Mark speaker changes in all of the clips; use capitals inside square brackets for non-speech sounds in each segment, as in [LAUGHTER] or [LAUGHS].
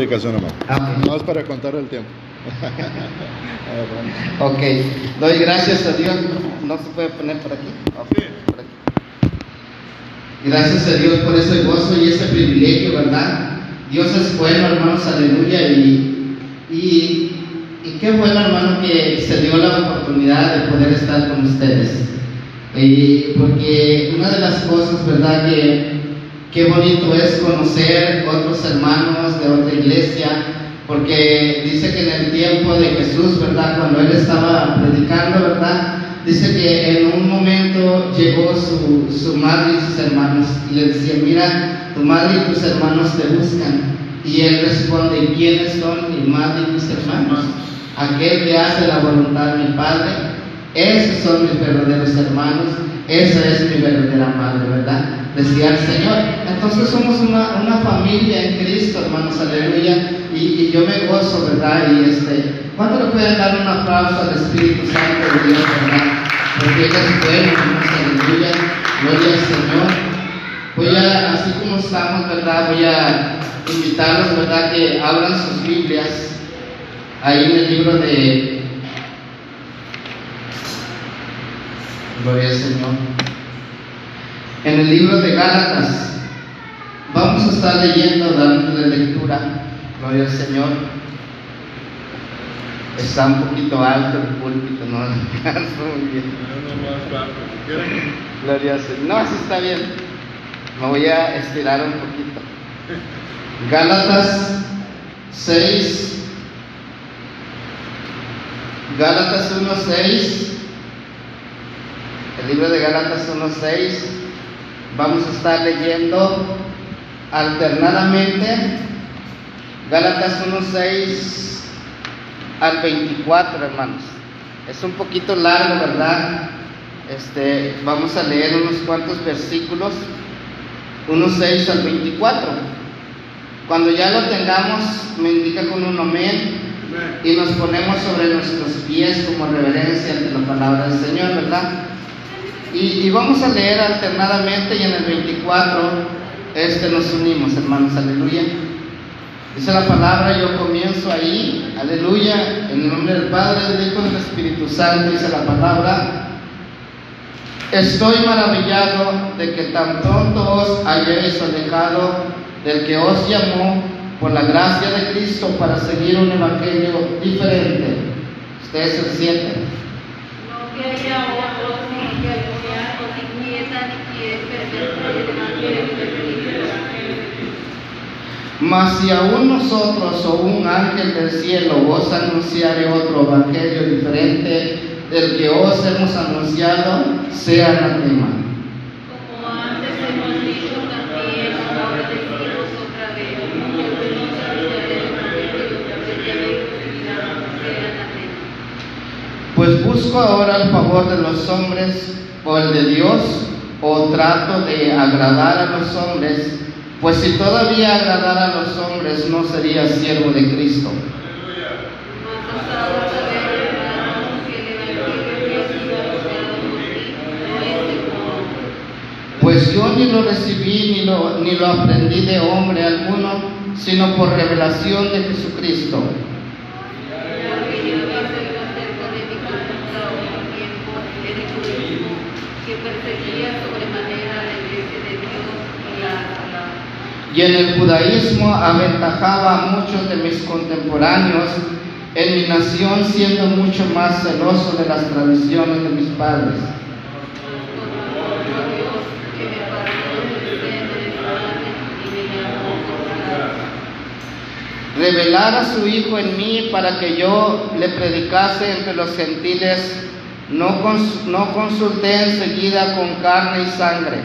Speaker 1: Explicación, hermano.
Speaker 2: Ah, ok.
Speaker 1: No es para contar el tiempo. [LAUGHS]
Speaker 2: Ok, doy gracias a Dios. ¿No se puede poner por aquí? Ok, por aquí. Gracias a Dios por ese gozo y ese privilegio, ¿verdad? Dios es bueno, hermanos, aleluya. Y, y, y qué bueno, hermano, que se dio la oportunidad de poder estar con ustedes. Y porque una de las cosas, ¿verdad? Que qué bonito es conocer otros hermanos de otra iglesia, porque dice que en el tiempo de Jesús, ¿verdad? Cuando él estaba predicando, ¿verdad? Dice que en un momento llegó su, su madre y sus hermanos y le decía, mira, tu madre y tus hermanos te buscan. Y él responde, ¿quiénes son mi madre y mis hermanos? Aquel que hace la voluntad de mi Padre, esos son mis verdaderos hermanos, esa es mi verdadera madre, ¿verdad? Decía el Señor. Entonces somos una, una familia en Cristo, hermanos, aleluya. Y, yo me gozo, ¿verdad? Y este, ¿cuándo le pueden dar un aplauso al Espíritu Santo de Dios, verdad? Porque Él es bueno, hermanos, aleluya. Gloria al Señor. Voy a, así como estamos, ¿verdad? Voy a invitarlos, ¿verdad? Que abran sus Biblias ahí en el libro de Gloria al Señor. En el libro de Gálatas vamos a estar leyendo, dándole lectura. Gloria al Señor. Está un poquito alto el púlpito, no [LAUGHS] alcanzo muy bien. Gloria al Señor. No, así está bien. Me voy a estirar un poquito. Gálatas 6. Gálatas 1.6. El libro de Gálatas 1.6. Vamos a estar leyendo alternadamente Gálatas 1.6 al 24, hermanos. Es un poquito largo, ¿verdad? Este, vamos a leer unos cuantos versículos, 1.6 al 24. Cuando ya lo tengamos, me indica con un amén y nos ponemos sobre nuestros pies como reverencia ante la palabra del Señor, ¿verdad? Y, vamos a leer alternadamente y en el 24 este nos unimos, hermanos, aleluya. Dice la palabra, yo comienzo ahí, aleluya, en el nombre del Padre, del Hijo y del Espíritu Santo, dice la palabra. Estoy maravillado de que tan pronto os hayáis alejado del que os llamó por la gracia de Cristo para seguir un evangelio diferente. ¿Ustedes se sienten?
Speaker 3: No que algunos os inquietan y quieren perder el evangelio de Cristo.
Speaker 2: Mas si aún nosotros o un ángel del cielo os anunciare otro evangelio diferente del que os hemos anunciado, sea anatema. Pues busco ahora el favor de los hombres o el de Dios, o trato de agradar a los hombres, pues si todavía agradara a los hombres no sería siervo de Cristo. Pues yo ni lo recibí ni lo, ni lo aprendí de hombre alguno, sino por revelación de Jesucristo.
Speaker 3: Porque yo había sabido acerca de mi conducta un tiempo en el judaísmo, que perseguía sobremanera la iglesia de Dios y la.
Speaker 2: Y en el judaísmo aventajaba a muchos de mis contemporáneos en mi nación, siendo mucho más celoso de las tradiciones de mis padres. Revelar a su Hijo en mí para que yo le predicase entre los gentiles, no, cons- no consulté enseguida con carne y sangre.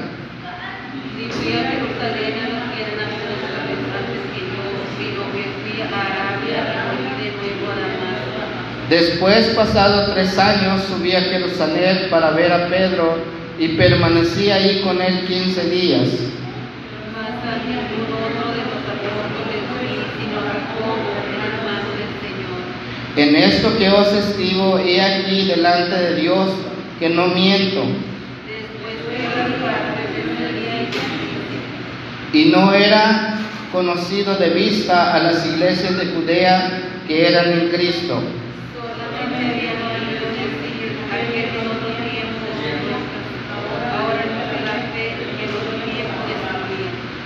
Speaker 2: Después, pasado tres años, subí a Jerusalén para ver a Pedro y permanecí ahí con él quince días.
Speaker 3: Mas a ningún otro de los apóstoles vi, sino a Jacobo, el hermano del Señor.
Speaker 2: En esto que os escribo, he aquí delante de Dios que no miento,
Speaker 3: y
Speaker 2: no era conocido de vista a las iglesias de Judea que eran en Cristo.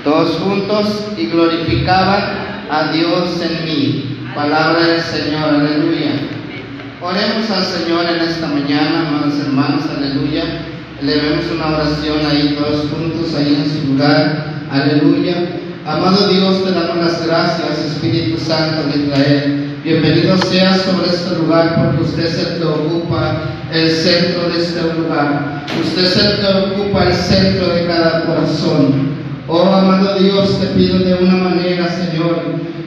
Speaker 2: Todos juntos y glorificaban a Dios en mí. Palabra del Señor, aleluya. Oremos al Señor en esta mañana, amados hermanos, aleluya. Elevemos una oración ahí todos juntos, ahí en su lugar, aleluya. Amado Dios, te damos las gracias, Espíritu Santo de Israel. Bienvenido sea sobre este lugar porque usted es el ocupa el centro de este lugar. Usted es el ocupa el centro de cada corazón. Oh amado Dios, te pido de una manera, Señor,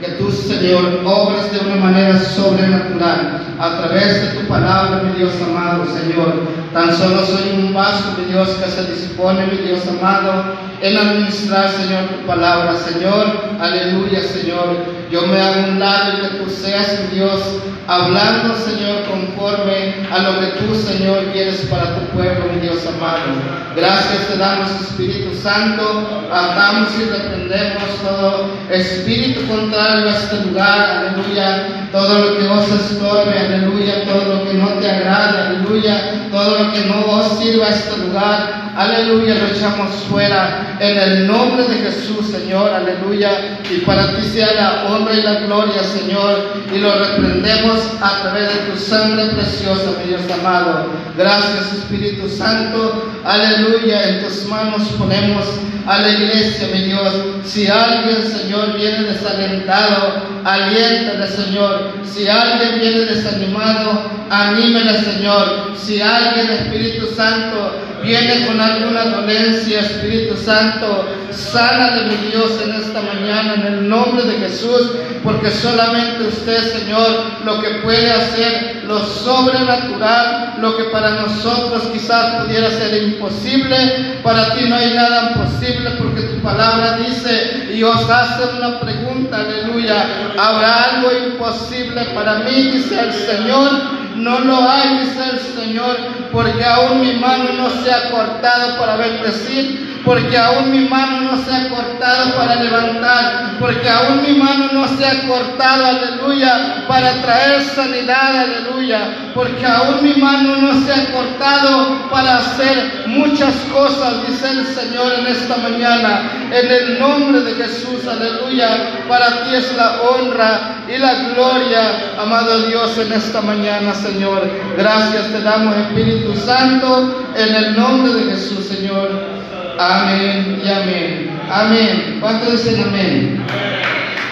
Speaker 2: que tú, Señor, obres de una manera sobrenatural a través de tu palabra, mi Dios amado, Señor. Tan solo soy un vaso, mi Dios, que se dispone, mi Dios amado, en administrar, Señor, tu palabra, Señor. Aleluya, Señor. Yo me hago un lado y que tú seas, mi Dios, hablando, Señor, conforme a lo que tú, Señor, quieres para tu pueblo, mi Dios amado. Gracias te damos, Espíritu Santo. Atamos y reprendemos todo espíritu contrario a este lugar, aleluya. Todo lo que os estorbe, aleluya. Todo lo que no te agrade, aleluya. Todo lo que no os sirva a este lugar, aleluya. Lo echamos fuera en el nombre de Jesús, Señor, aleluya. Y para ti sea la honra y la gloria, Señor. Y lo reprendemos a través de tu sangre preciosa, mi Dios amado. Gracias, Espíritu Santo, aleluya. En tus manos ponemos a la iglesia, mi Dios. Si alguien, Señor, viene desalentado, aliéntale, Señor. Si alguien viene desanimado, anímele, Señor. Si alguien, Espíritu Santo, viene con alguna dolencia, Espíritu Santo, sánale, mi Dios, en esta mañana, en el nombre de Jesús, porque solamente usted, Señor, lo que puede hacer, lo sobrenatural, lo que para nosotros quizás pudiera ser imposible, para ti no hay nada imposible, porque tu palabra dice, y os hace una pregunta, aleluya, ¿habrá algo imposible para mí? Dice el Señor. No lo hay, dice el Señor, porque aún mi mano no se ha cortado para bendecir, porque aún mi mano no se ha cortado para levantar, porque aún mi mano no se ha cortado, aleluya, para traer sanidad, aleluya, porque aún mi mano no se ha cortado para hacer muchas cosas, dice el Señor en esta mañana, en el nombre de Jesús, aleluya, para ti es la honra y la gloria, amado Dios, en esta mañana, Señor. Gracias te damos, Espíritu Santo, en el nombre de Jesús, Señor. Amén y amén. Amén. ¿Cuántos dicen amén?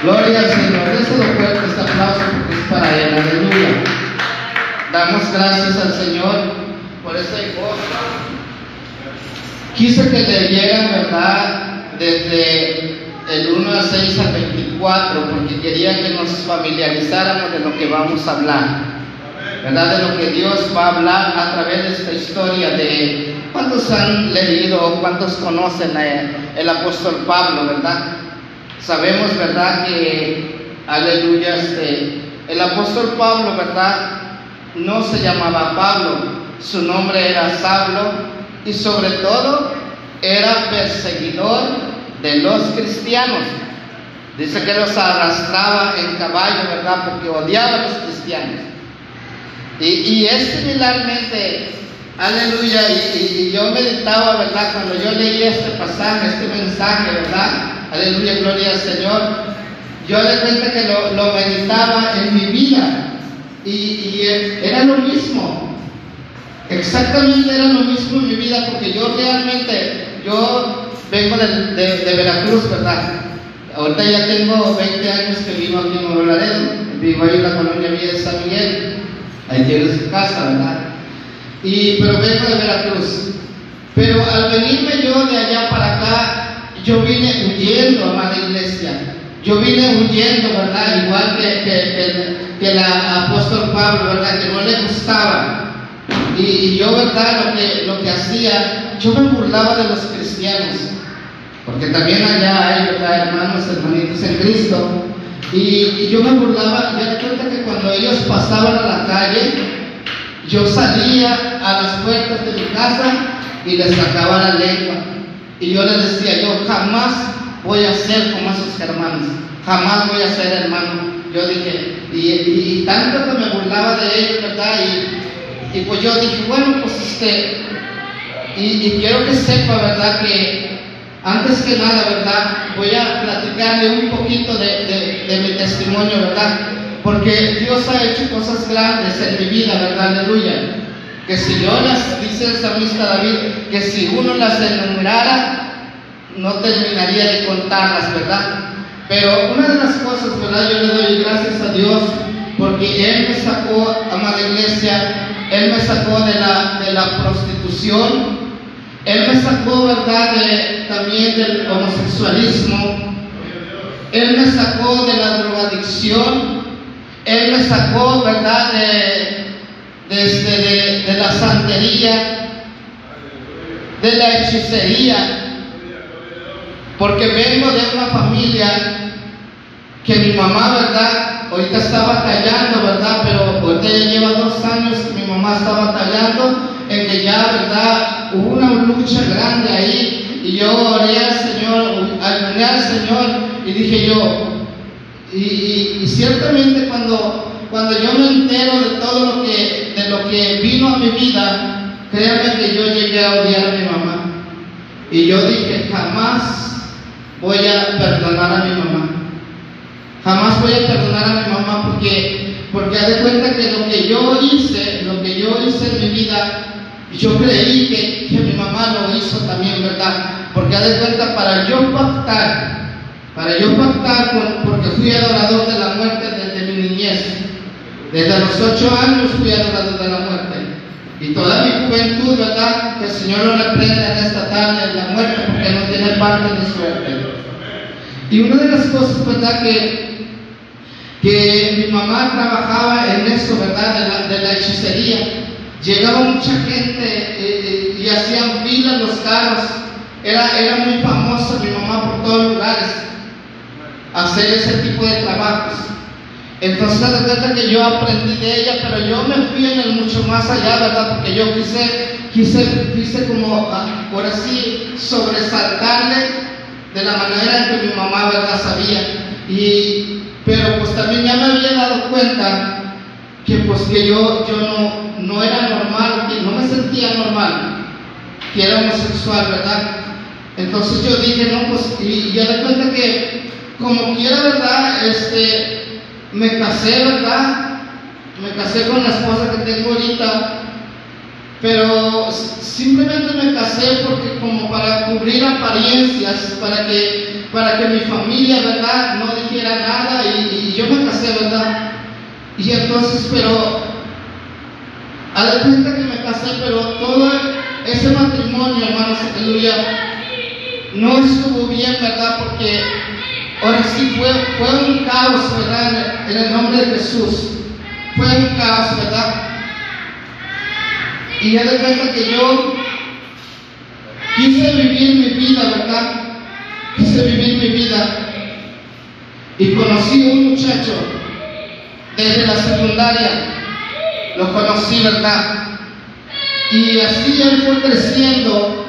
Speaker 2: Gloria al Señor. Déselo fuerte este aplauso porque es para Él. Aleluya. Damos gracias al Señor por esta cosa. Quise que leyeran, ¿verdad? Desde el 1 a 6 al 24, porque quería que nos familiarizáramos de lo que vamos a hablar. ¿Verdad? De lo que Dios va a hablar a través de esta historia de cuántos han leído cuántos conocen el apóstol Pablo, ¿verdad? Sabemos, ¿verdad? Que, aleluya, este, el apóstol Pablo, ¿verdad? No se llamaba Pablo, su nombre era Saulo y sobre todo era perseguidor de los cristianos. Dice que los arrastraba en caballo, ¿verdad? Porque odiaba a los cristianos. Y, y es similarmente, aleluya, y, y, yo meditaba, ¿verdad? Cuando yo leía este pasaje, este mensaje, ¿verdad? Aleluya, gloria al Señor. Yo de cuenta que lo, lo meditaba en mi vida. Y, y era lo mismo. Exactamente era lo mismo en mi vida, porque yo realmente, yo vengo de, de, de, Veracruz, ¿verdad? Ahorita ya tengo 20 años que vivo aquí en Nuevo Laredo, vivo ahí en la colonia Villa de San Miguel, ahí tiene su casa, ¿verdad? Y, pero vengo de Veracruz. Pero al venirme yo de allá para acá, yo vine huyendo, amada iglesia. Yo vine huyendo, ¿verdad? Igual que, que, que, el apóstol Pablo, ¿verdad? Que no le gustaba. Y, y yo, ¿verdad? Lo que, lo que hacía, yo me burlaba de los cristianos. Porque también allá hay, ¿verdad? Hermanos, hermanitos en Cristo. Y, y yo me burlaba, me di cuenta que cuando ellos pasaban a la calle, yo salía a las puertas de mi casa y les sacaba la lengua. Y yo les decía, yo jamás voy a ser como esos hermanos, jamás voy a ser hermano. Yo dije, y, y, tanto que me burlaba de ellos, ¿verdad? Y, y, pues yo dije, bueno, pues este, y, y quiero que sepa, ¿verdad? Que antes que nada, ¿verdad? Voy a platicarle un poquito de, de, de mi testimonio, ¿verdad? Porque Dios ha hecho cosas grandes en mi vida, ¿verdad? Aleluya. Que si yo las, dice el salmista David, que si uno las enumerara, no terminaría de contarlas, ¿verdad? Pero una de las cosas, ¿verdad? Yo le doy gracias a Dios porque Él me sacó, amada iglesia, Él me sacó de la, de la prostitución, Él me sacó, ¿verdad? También del homosexualismo, Él me sacó de la drogadicción, Él me sacó, ¿verdad? De, de, este, de la santería, de la hechicería, porque vengo de una familia que mi mamá, ¿verdad? Ahorita está batallando, ¿verdad? Pero ahorita ya lleva dos años que mi mamá está batallando en que ya, ¿verdad? Hubo una lucha grande ahí y yo oré al Señor, oré al Señor y dije yo, y, ciertamente cuando, cuando yo me entero de todo lo que, de lo que vino a mi vida, créanme que yo llegué a odiar a mi mamá. Y yo dije, jamás voy a perdonar a mi mamá. Jamás voy a perdonar a mi mamá porque, porque haz de cuenta que lo que yo hice, lo que yo hice en mi vida, yo creí que, que mi mamá lo hizo también, ¿verdad? Porque haz de cuenta, para yo pactar, para yo pactar, porque fui adorador de la muerte desde mi niñez. Desde los ocho años fui adorador de la muerte. Y toda mi juventud, ¿verdad? Que el Señor lo reprenda en esta tarde en la muerte porque no tiene parte de suerte. Y una de las cosas, ¿verdad? Que que mi mamá trabajaba en eso, ¿verdad? De la, de la hechicería. Llegaba mucha gente eh, y hacían fila en los carros. Era, era muy famosa mi mamá por todos lugares hacer ese tipo de trabajos. Entonces, de cuenta que yo aprendí de ella, pero yo me fui en el mucho más allá, ¿verdad? Porque yo quise, quise, quise como, por así, sobresaltarle de la manera que mi mamá, ¿verdad? Sabía. Y, pero pues también ya me había dado cuenta que pues que yo, yo no, no era normal, que no me sentía normal, que era homosexual, ¿verdad? Entonces yo dije, no, pues, y ya de cuenta que como quiera, ¿verdad? Este, me casé, ¿verdad? Me casé con la esposa que tengo ahorita, pero simplemente me casé porque como para cubrir apariencias, para que, para que mi familia, ¿verdad? No dijera nada y, yo me casé, ¿verdad? Y entonces, pero, a la cuenta que me casé, pero todo ese matrimonio, hermanos, aleluya, no estuvo bien, ¿verdad? Porque ahora sí fue, fue un caos, ¿verdad? En el nombre de Jesús. Fue un caos, ¿verdad? Y ya de cuenta que yo quise vivir mi vida, ¿verdad? Quise vivir mi vida. Y conocí a un muchacho desde la secundaria. Lo conocí, ¿verdad? Y así él fue creciendo.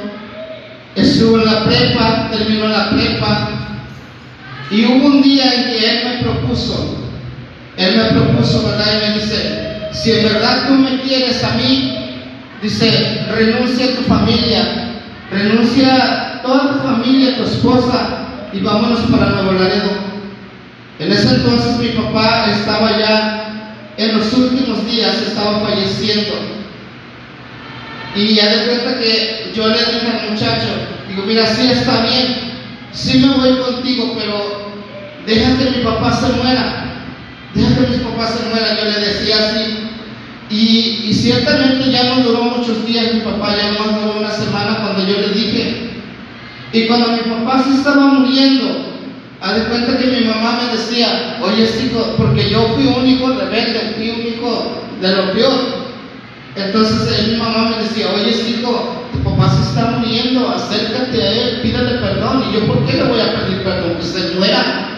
Speaker 2: Estuvo en la prepa, terminó la prepa. Y hubo un día en que él me propuso, él me propuso, ¿verdad? Y me dice, si en verdad tú me quieres a mí, Dice, renuncia a tu familia, renuncia toda tu familia, tu esposa, y vámonos para Nuevo Laredo. En ese entonces mi papá estaba ya en los últimos días, estaba falleciendo. Y ya de cuenta que yo le dije al muchacho, digo, mira, sí está bien, sí me voy contigo, pero deja que mi papá se muera, deja que mi papá se muera. Yo le decía así, y, y, ciertamente ya no duró muchos días mi papá, ya no duró una semana cuando yo le dije. Y cuando mi papá se estaba muriendo, haz de cuenta que mi mamá me decía, oye hijo, porque yo fui un hijo rebelde, fui un hijo de lo peor. Entonces mi mamá me decía, oye hijo, tu papá se está muriendo, acércate a él, pídale perdón. Y yo, ¿por qué le voy a pedir perdón? Que se muera,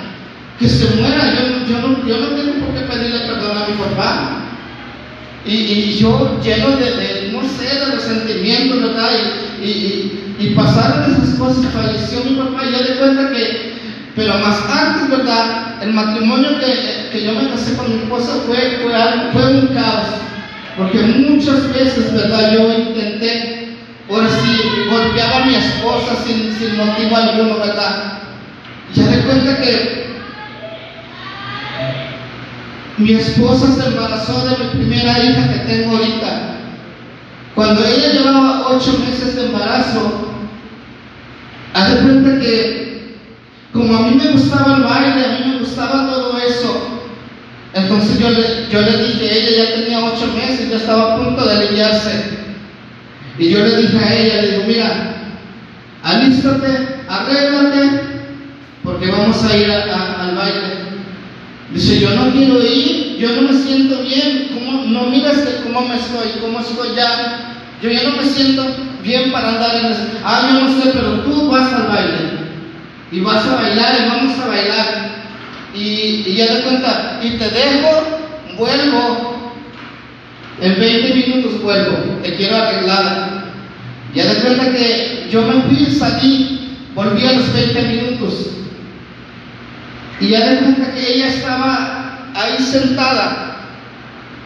Speaker 2: que se muera. Yo, yo, no, yo no tengo por qué pedirle perdón a mi papá. Y, y, yo lleno de, de, no sé, de los sentimientos, ¿verdad? Y, y, y, pasaron esas cosas, falleció mi papá, y ya de cuenta que, pero más antes, ¿verdad? El matrimonio que, que yo me casé con mi esposa fue, fue, fue un caos, porque muchas veces, ¿verdad? Yo intenté, ahora sí, golpeaba a mi esposa sin, sin motivo alguno, ¿verdad? Ya de cuenta que mi esposa se embarazó de mi primera hija que tengo ahorita. Cuando ella llevaba ocho meses de embarazo, haz de cuenta que como a mí me gustaba el baile, a mí me gustaba todo eso, entonces yo le, yo le dije, ella ya tenía ocho meses, ya estaba a punto de aliviarse. Y yo le dije a ella, le digo, mira, alístate, arréglate, porque vamos a ir al baile. Dice, yo no quiero ir, yo no me siento bien, ¿cómo? no miras que cómo me estoy, cómo estoy ya, yo ya no me siento bien para andar en eso. Ah, yo no sé, pero tú vas al baile y vas a bailar y vamos a bailar. Y, y ya de cuenta, y te dejo, vuelvo, en 20 minutos vuelvo, te quiero arreglada. Ya de cuenta que yo me fui, salí, volví a los 20 minutos. Y ya de cuenta que ella estaba ahí sentada.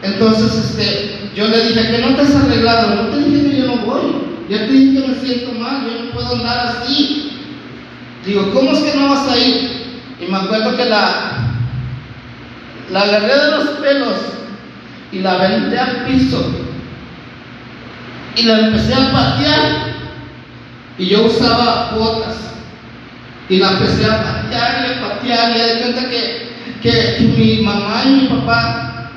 Speaker 2: Entonces este, yo le dije que no te has arreglado, no te dije que yo no voy. Ya te dije que me siento mal, yo no puedo andar así. Digo, ¿cómo es que no vas a ir? Y me acuerdo que la, la agarré de los pelos y la aventé al piso. Y la empecé a patear. Y yo usaba botas. Y la empecé a patear y a patear. Y de cuenta que, que, mi mamá y mi papá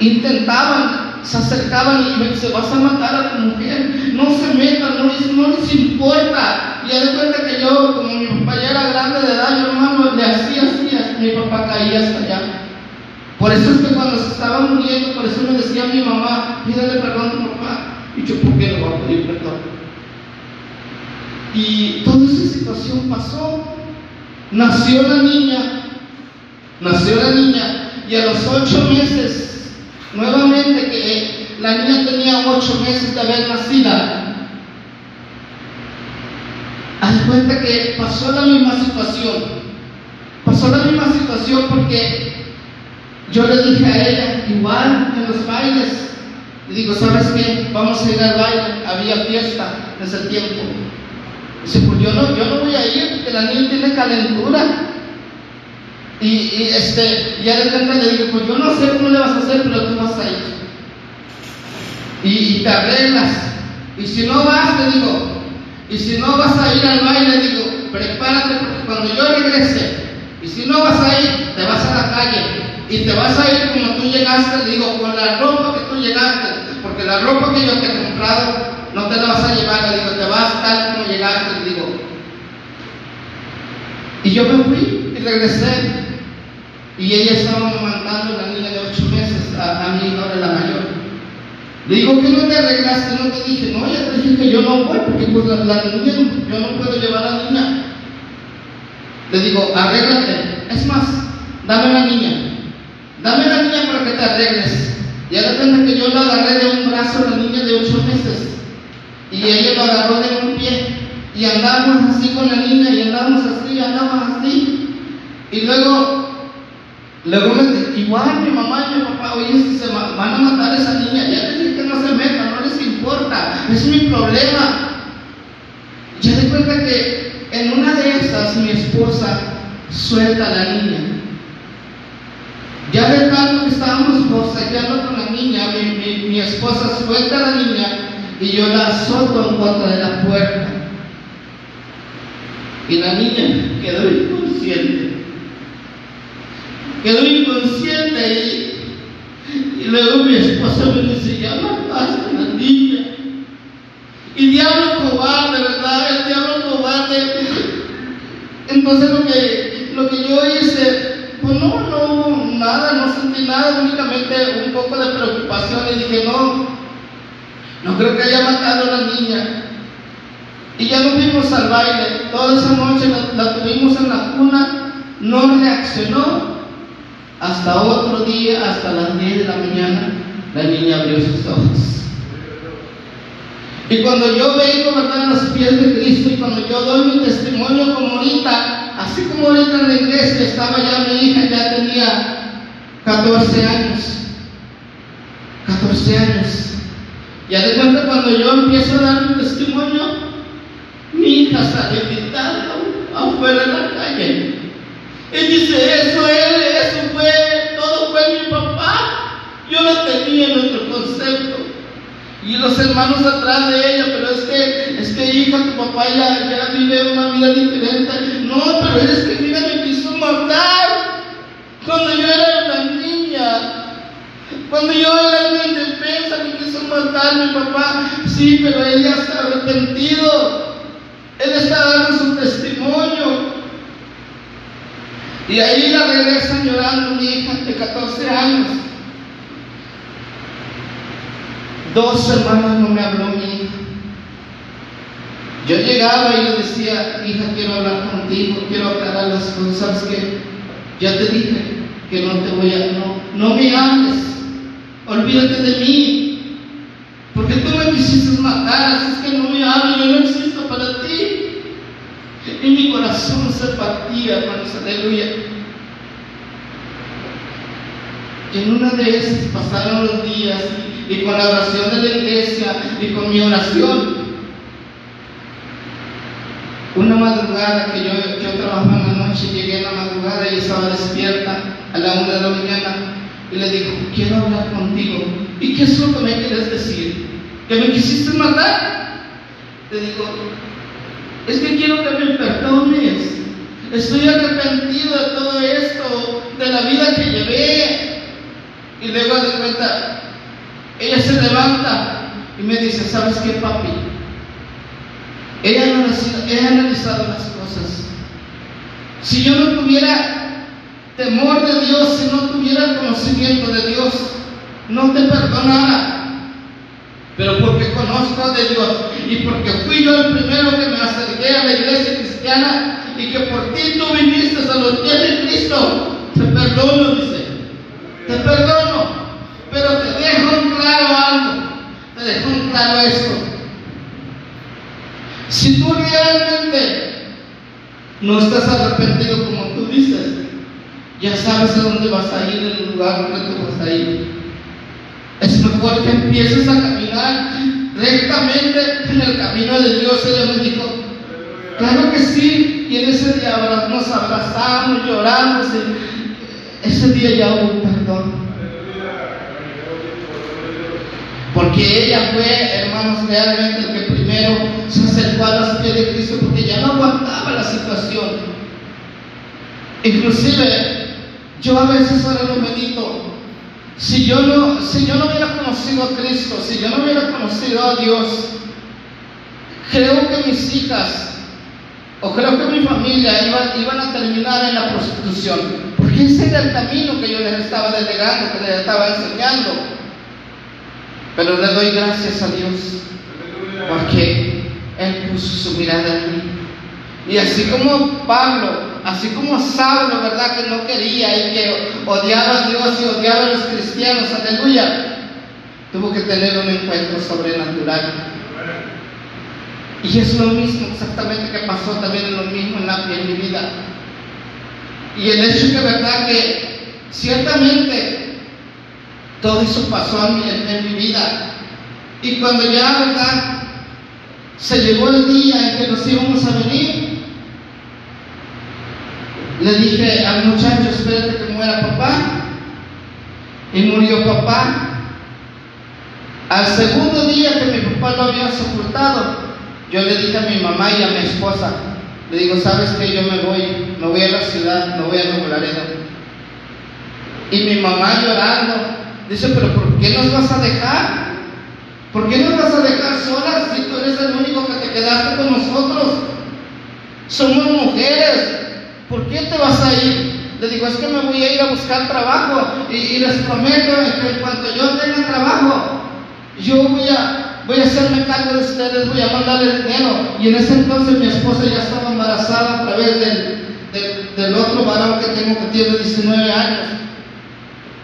Speaker 2: intentaban, se acercaban y me dice, vas a matar a tu mujer, no se metan, no les, no les importa. Y de cuenta que yo, como mi papá ya era grande de edad, yo hermano le hacía así, hasta mi papá caía hasta allá. Por eso es que cuando se estaba muriendo, por eso me decía mi mamá, pídale perdón a tu papá. Y yo, ¿por qué le voy a pedir perdón? Y pasó. Nació la niña, nació la niña, y a los ocho meses, nuevamente que la niña tenía ocho meses de haber nacido, haz cuenta que pasó la misma situación. Pasó la misma situación porque yo le dije a ella, igual en los bailes, le digo, ¿sabes qué? Vamos a ir al baile, había fiesta en ese tiempo. Dice, pues yo no, yo no voy a ir porque la niña tiene calentura. Y, y este, ya de repente le digo, pues yo no sé cómo le vas a hacer, pero tú vas a ir. Y, y te arreglas. Y si no vas, te digo, y si no vas a ir al baile, digo, prepárate porque cuando yo regrese, y si no vas a ir, te vas a la calle. Y te vas a ir como tú llegaste, digo, con la ropa que tú llegaste, porque la ropa que yo te he comprado no te la vas a llevar, le digo, te vas tal como llegaste, le digo. Y yo me fui y regresé. Y ella estaba amamantando a la niña de ocho meses, a, a mi hija ahora la mayor. Le digo, ¿qué no te arreglaste? No te dije, no, ya te dije que yo no voy, porque pues la, niña, yo no puedo llevar a la niña. Le digo, arréglate. Es más, dame la niña. Dame la niña para que te arregles. Y de repente que yo la agarré de un brazo a la niña de ocho meses. Y ella lo agarró de un pie. Y andamos así con la niña, y andamos así, andamos así. Y luego, luego me, igual mi mamá y mi papá, oye, si se va- van a matar a esa niña, ya les dije que no se metan, no les importa, es mi problema. Ya de cuenta que en una de esas mi esposa suelta a la niña. Ya de tanto que estábamos forcejeando con la niña, mi, mi- mi esposa suelta a la niña y yo la azoto en contra de la puerta. Y la niña quedó inconsciente. Quedó inconsciente y, y luego mi esposa me dice, ya mataste a la niña. Y diablo cobarde, ¿verdad? El diablo cobarde. Entonces lo que, lo que yo hice, pues no, no nada, no sentí nada, únicamente un poco de preocupación y dije, no, no creo que haya matado a la niña. Y ya nos fuimos al baile, toda esa noche la, la tuvimos en la cuna, no reaccionó. Hasta otro día, hasta las 10 de la mañana, la niña abrió sus ojos. Y cuando yo vengo, ¿verdad?, a los pies de Cristo y cuando yo doy mi testimonio como ahorita, así como ahorita en la iglesia estaba ya mi hija, ya tenía 14 años. 14 años. Ya de cuenta cuando yo empiezo a dar mi testimonio, mi hija sale gritando afuera en la calle. Y dice, eso es, eso fue, todo fue mi papá. Yo no tenía en otro concepto. Y los hermanos atrás de ella, pero es que, es que hija, tu papá ya, ya vive una vida diferente. No, pero es que mira, me quiso matar cuando yo era una niña. Cuando yo era una indefensa, me quiso matar mi papá. Sí, pero ella está arrepentido. Él está dando su testimonio. Y ahí la regresa llorando mi hija de 14 años. Dos semanas no me habló mi hija. Yo llegaba y le decía, hija, quiero hablar contigo, quiero aclarar las cosas que ya te dije que no te voy a, no, no me hables, olvídate de mí, porque tú me quisiste matar, es que no me hables, yo no existo para ti. Y mi corazón se partía, hermanos, aleluya. En una de esas pasaron los días y, con la oración de la iglesia y con mi oración, una madrugada que yo, yo trabajaba en la noche, llegué en la madrugada y estaba despierta a la una de la mañana y le dijo, quiero hablar contigo. ¿Y qué es lo que me quieres decir? ¿Que me quisiste matar? Le digo, es que quiero que me perdones. Estoy arrepentido de todo esto, de la vida que llevé. Y luego de cuenta, ella se levanta y me dice, ¿sabes qué, papi? Ella ha analizado las cosas. Si yo no tuviera temor de Dios, si no tuviera conocimiento de Dios, no te perdonara. Pero porque conozco de Dios y porque fui yo el primero que me acerqué a la iglesia cristiana y que por ti tú viniste a los pies de Cristo, te perdono, dice. Te perdono. Pero te dejo en claro algo. Te dejo en claro esto. Si tú realmente no estás arrepentido como tú dices, ya sabes a dónde vas a ir, en el lugar donde tú vas a ir. Es mejor que empieces a caminar rectamente en el camino de Dios. Ella me dijo, claro que sí. Y en ese día nos abrazamos, lloramos. Ese día ya hubo perdón. Porque ella fue, hermanos, realmente el que primero se acercó a los pies de Cristo porque ya no aguantaba la situación. Inclusive, yo a veces ahora lo medito, si yo no, si yo no hubiera conocido a Cristo, si yo no hubiera conocido a Dios, creo que mis hijas o creo que mi familia iban, iban a terminar en la prostitución. Porque ese era el camino que yo les estaba delegando, que les estaba enseñando. Pero le doy gracias a Dios porque Él puso su mirada en mí. Y así como Pablo así como Saulo, ¿verdad? Que no quería y que odiaba a Dios y odiaba a los cristianos, aleluya, tuvo que tener un encuentro sobrenatural. Y es lo mismo exactamente que pasó también en lo mismo en, la, en mi vida. Y el hecho que, ¿verdad? Que ciertamente todo eso pasó en mi, en mi vida. Y cuando ya, ¿verdad? Se llegó el día en que nos íbamos a venir, le dije al muchacho, espérate que muera papá. Y murió papá. Al segundo día que mi papá lo había sepultado, yo le dije a mi mamá y a mi esposa, le digo, ¿sabes que Yo me voy, me voy a la ciudad, me voy a Nuevo Laredo. Y mi mamá llorando, dice, pero ¿por qué nos vas a dejar? ¿Por qué nos vas a dejar solas si tú eres el único que te quedaste con nosotros? Somos mujeres, ¿por qué te vas a ir? Le digo, es que me voy a ir a buscar trabajo y, les prometo que en cuanto yo tenga trabajo, yo voy a, voy a hacerme cargo de ustedes, voy a mandarles dinero. Y en ese entonces mi esposa ya estaba embarazada a través del, del, otro varón que tengo que tiene 19 años.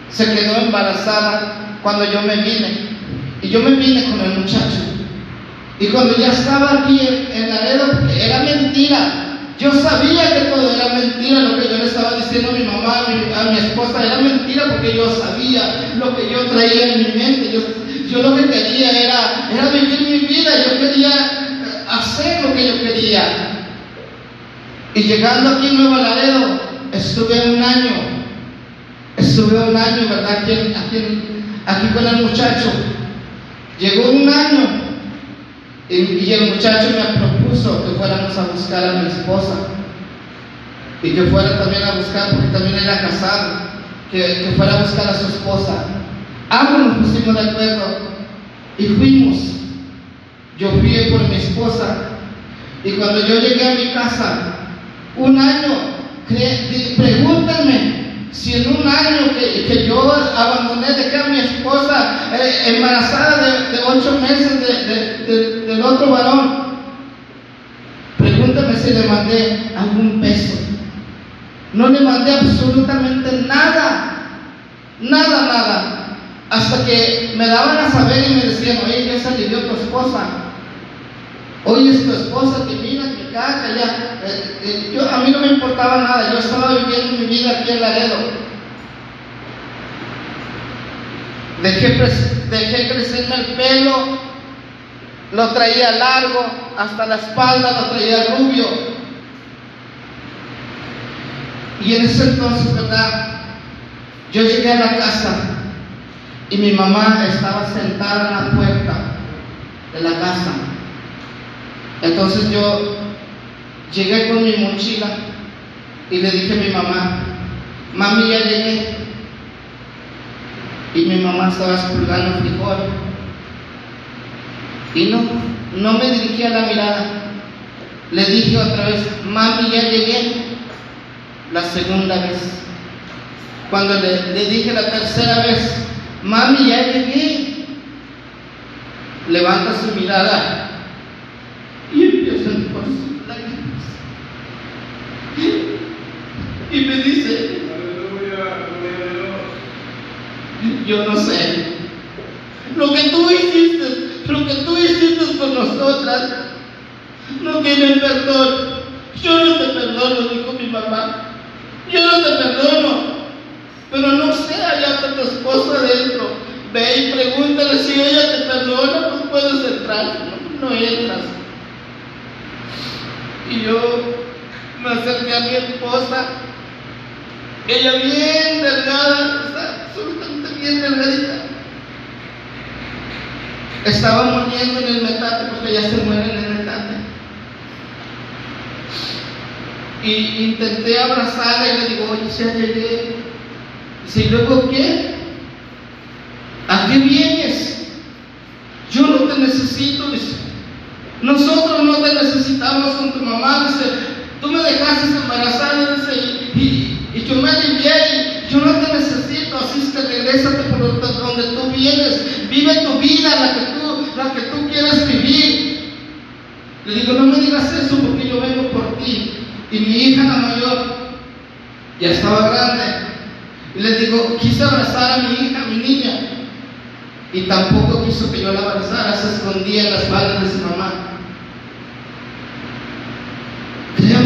Speaker 2: Se quedó embarazada cuando yo me vine. Y yo me vine con el muchacho. Y cuando ya estaba aquí en, en Laredo, porque era mentira, yo sabía que todo era mentira lo que yo le estaba diciendo a mi mamá, a mi, esposa, era mentira porque yo sabía lo que yo traía en mi mente. Yo, yo lo que quería era, era vivir mi vida, yo quería hacer lo que yo quería. Y llegando aquí en Nuevo Laredo, estuve un año, estuve un año, ¿verdad? Aquí, aquí con el muchacho. Llegó un año y, el muchacho me propuso que fuéramos a buscar a mi esposa y que fuera también a buscar, porque también era casado, que, que fuera a buscar a su esposa. Ambos nos pusimos de acuerdo y fuimos. Yo fui por mi esposa y cuando yo llegué a mi casa, un año, pregúntenme si en un año que, yo abandoné, dejé a mi esposa eh, embarazada de, ocho meses de- de- de- del otro varón, pregúntame si le mandé algún peso. No le mandé absolutamente nada, nada, nada. Hasta que me daban a saber y me decían, oye, ya se alivió tu esposa. Oye, es tu esposa que mira, que que allá. Eh, eh, yo, a mí no me importaba nada, yo estaba viviendo mi vida aquí en Laredo. Dejé, dejé crecerme el pelo, lo traía largo, hasta la espalda lo traía rubio. Y en ese entonces, ¿verdad? Yo llegué a la casa y mi mamá estaba sentada en la puerta de la casa. Entonces yo llegué con mi mochila y le dije a mi mamá, mami ya llegué. Y mi mamá estaba expulgando frijol. Y no, no me dirigía la mirada. Le dije otra vez, mami ya llegué. La segunda vez. Cuando le, le dije la tercera vez, mami ya llegué. Levanta su mirada Y me dice, yo no sé, lo que tú hiciste, lo que tú hiciste por nosotras, no tiene perdón. Yo no te perdono, dijo mi mamá. Yo no te perdono. Pero no sé, allá está tu esposa adentro. Ve y pregúntale si ella te perdona, pues puedes entrar. No, no entras. Y yo me acerqué a mi esposa, ella bien delgada, está absolutamente bien delgadita. Estaba muriendo en el metate porque ya se muere en el metate. Y intenté abrazarla y le digo, oye, ya llegué. Dice, ¿y luego qué? ¿A qué vienes? Yo no te necesito. Nosotros necesitamos con tu mamá, dice. Tú me dejaste embarazada, dice, y, y, yo me alivié yo no te necesito, así es que regrésate por donde tú vienes, vive tu vida, la que tú, la que tú quieres vivir. Le digo, no me digas eso porque yo vengo por ti. Y mi hija, la mayor, ya estaba grande. Y le digo, quise abrazar a mi hija, a mi niña. Y tampoco quiso que yo la abrazara, se escondía en las espalda de su mamá.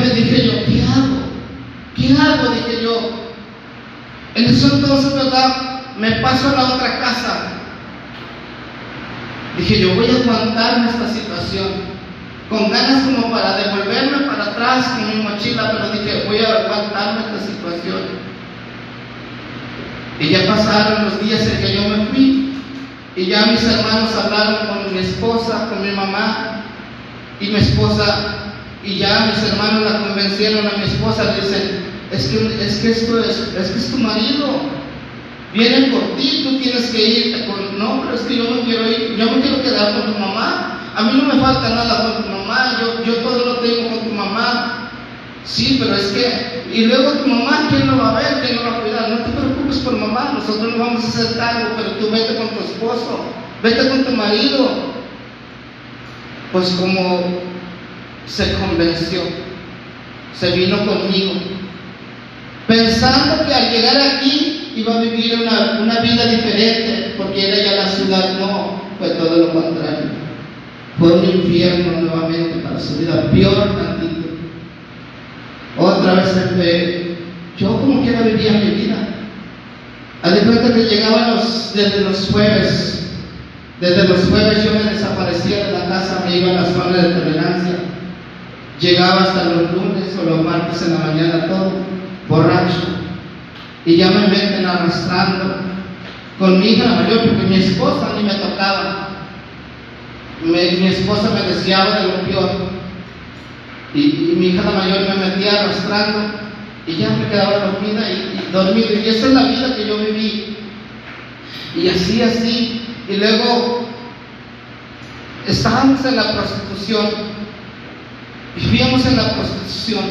Speaker 2: Dije yo, ¿qué hago? ¿Qué hago? Dije yo. Entonces, ¿verdad? Me paso a la otra casa. Dije yo, voy a aguantarme esta situación con ganas como para devolverme para atrás con mi mochila, pero dije, voy a aguantarme esta situación. Y ya pasaron los días en que yo me fui, y ya mis hermanos hablaron con mi esposa, con mi mamá, y mi esposa, y ya mis hermanos la convencieron a mi esposa, dicen, es que, es que esto es, es que es tu marido, viene por ti, tú tienes que irte con, no, pero es que yo no quiero ir, yo no quiero quedar con tu mamá, a mí no me falta nada con tu mamá, yo, yo todo lo tengo con tu mamá. Sí, pero es que, y luego tu mamá, ¿quién lo va a ver? ¿Quién lo va a cuidar? No te preocupes por mamá, nosotros no vamos a hacer cargo, pero tú vete con tu esposo, vete con tu marido. Pues como se convenció, se vino conmigo, pensando que al llegar aquí iba a vivir una, una vida diferente, porque era ya la ciudad, no, fue todo lo contrario. fue un infierno nuevamente para su vida, peor tantito. Otra vez fue, yo como quiera vivía mi vida. A de que llegaba desde los jueves, desde los jueves yo me desaparecía de la casa, me iba a la zona de tolerancia. Llegaba hasta los lunes o los martes en la mañana todo, borracho. Y ya me meten arrastrando con mi hija mayor, porque mi esposa ni me tocaba. mi esposa me deseaba de lo peor. Y, mi hija la mayor me metía arrastrando y ya me quedaba dormida y, y dormida. Y esa es la vida que yo viví. Y así, así. Y luego estábamos en la prostitución. Vivíamos en la prostitución.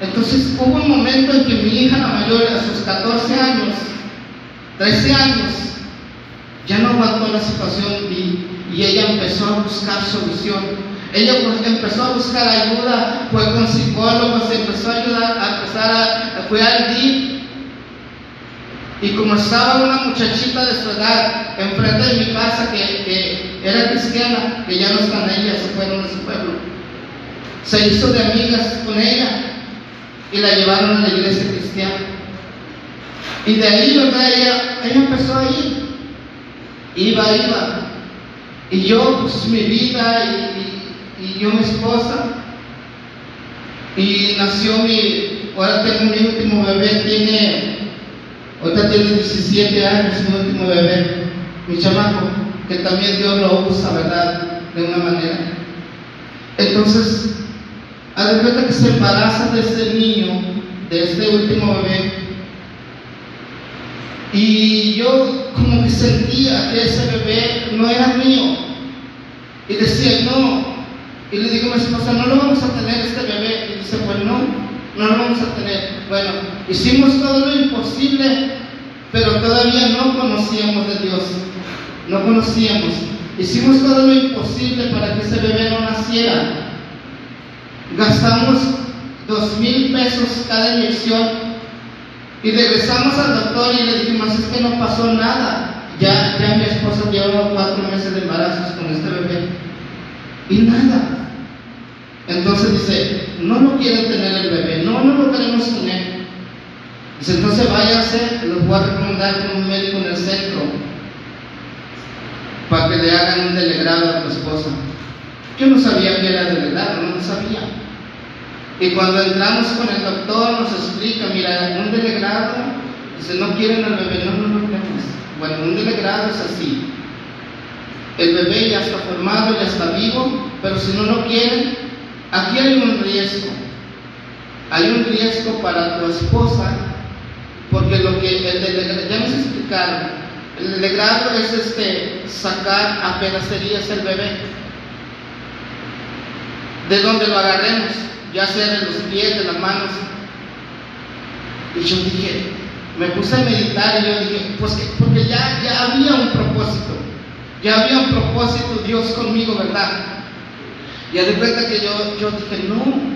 Speaker 2: Entonces hubo un momento en que mi hija la mayor, a sus 14 años, 13 años, ya no aguantó la situación y, y ella empezó a buscar solución. Ella empezó a buscar ayuda, fue con psicólogos, empezó a ayudar, a empezar a, fue al DIP. Y como estaba una muchachita de su edad enfrente de mi casa que, que era cristiana, que ya no están ellas, se fueron de su pueblo, se hizo de amigas con ella y la llevaron a la iglesia cristiana. Y de ahí, ¿verdad? Ella, ella empezó a ir. Iba, iba. Y yo, pues mi vida y, yo mi esposa. Y nació mi, ahora tengo mi último bebé, tiene, ahorita tiene 17 años, mi último bebé, mi chamaco, que también Dios lo usa, ¿verdad? De una manera. Entonces, a de cuenta que se embaraza de este niño, de este último bebé, y yo como que sentía que ese bebé no era mío. Y decía, no. Y le digo a mi esposa, no lo vamos a tener este bebé. Y dice, pues no, no lo vamos a tener. Bueno, hicimos todo lo imposible, pero todavía no conocíamos de Dios. No conocíamos. Hicimos todo lo imposible para que ese bebé no naciera. Gastamos dos mil pesos cada inyección y regresamos al doctor y le dijimos, es que no pasó nada. Ya, ya mi esposa lleva cuatro meses de embarazos con este bebé. Y nada. Entonces dice, no lo quieren tener el bebé, no, no lo queremos tener. Dice, entonces váyase, los voy a recomendar con un médico en el centro para que le hagan un delegrado a tu esposa. Yo no sabía que era delegrado, no lo sabía. Y cuando entramos con el doctor nos explica, mira, un delegrado, dice, no quieren al bebé, no, no lo queremos. Bueno, un delegrado es así. El bebé ya está formado, ya está vivo, pero si no lo quieren, aquí hay un riesgo. Hay un riesgo para tu esposa, porque lo que el delegrado, ya nos explicaron, el delegrado es este, sacar a pedacerías el bebé. De donde lo agarremos ya sea de los pies, de las manos. Y yo dije, me puse a meditar y yo dije, pues que, porque ya, ya había un propósito, ya había un propósito Dios conmigo, ¿verdad? Y de cuenta que yo, yo dije, no.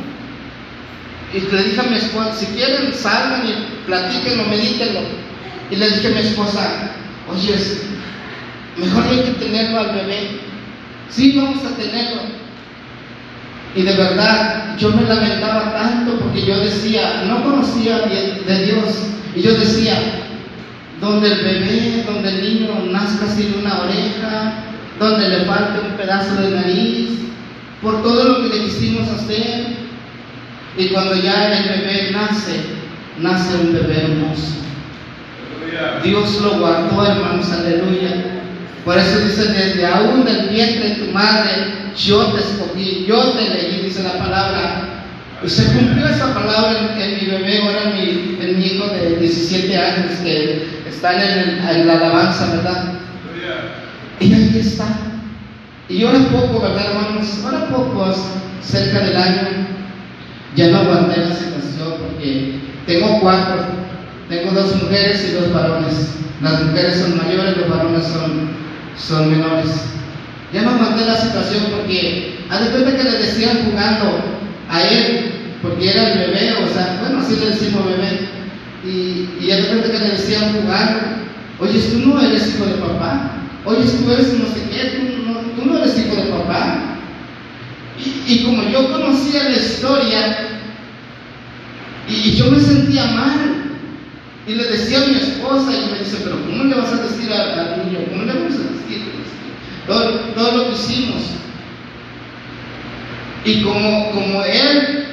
Speaker 2: Y le dije a mi esposa, si quieren, salgan y platíquenlo, medítenlo. Y le dije a mi esposa, oye, mejor hay que tenerlo al bebé. Sí, vamos a tenerlo. Y de verdad, yo me lamentaba tanto porque yo decía, no conocía de Dios. Y yo decía, donde el bebé, donde el niño nazca sin una oreja, donde le falte un pedazo de nariz, por todo lo que le quisimos hacer. Y cuando ya el bebé nace, nace un bebé hermoso. Dios lo guardó, hermanos, aleluya. Por eso dice, desde aún del vientre de tu madre, yo te escogí, yo te leí, dice la palabra. Y se cumplió esa palabra en, mi bebé, ahora en mi, en mi, hijo de 17 años, que está en, la alabanza, ¿verdad? Y ahí está. Y ahora poco, ¿verdad, hermanos? Ahora poco, cerca del año, ya no aguanté la situación porque tengo cuatro. Tengo dos mujeres y dos varones. Las mujeres son mayores, los varones son son menores. Ya no aguanté la situación porque, a de cuenta que le decían jugando a él, porque era el bebé, o sea, bueno, así le decimos bebé, y, y a de cuenta que le decían jugando, oye, tú no eres hijo de papá, oye, tú eres no sé qué, tú no, tú no eres hijo de papá. y como yo conocía la historia, y, yo me sentía mal. Y le decía a mi esposa, y me dice, pero ¿cómo le vas a decir al niño? ¿Cómo le vamos a decir? Todo, todo lo que hicimos. Y como, como él,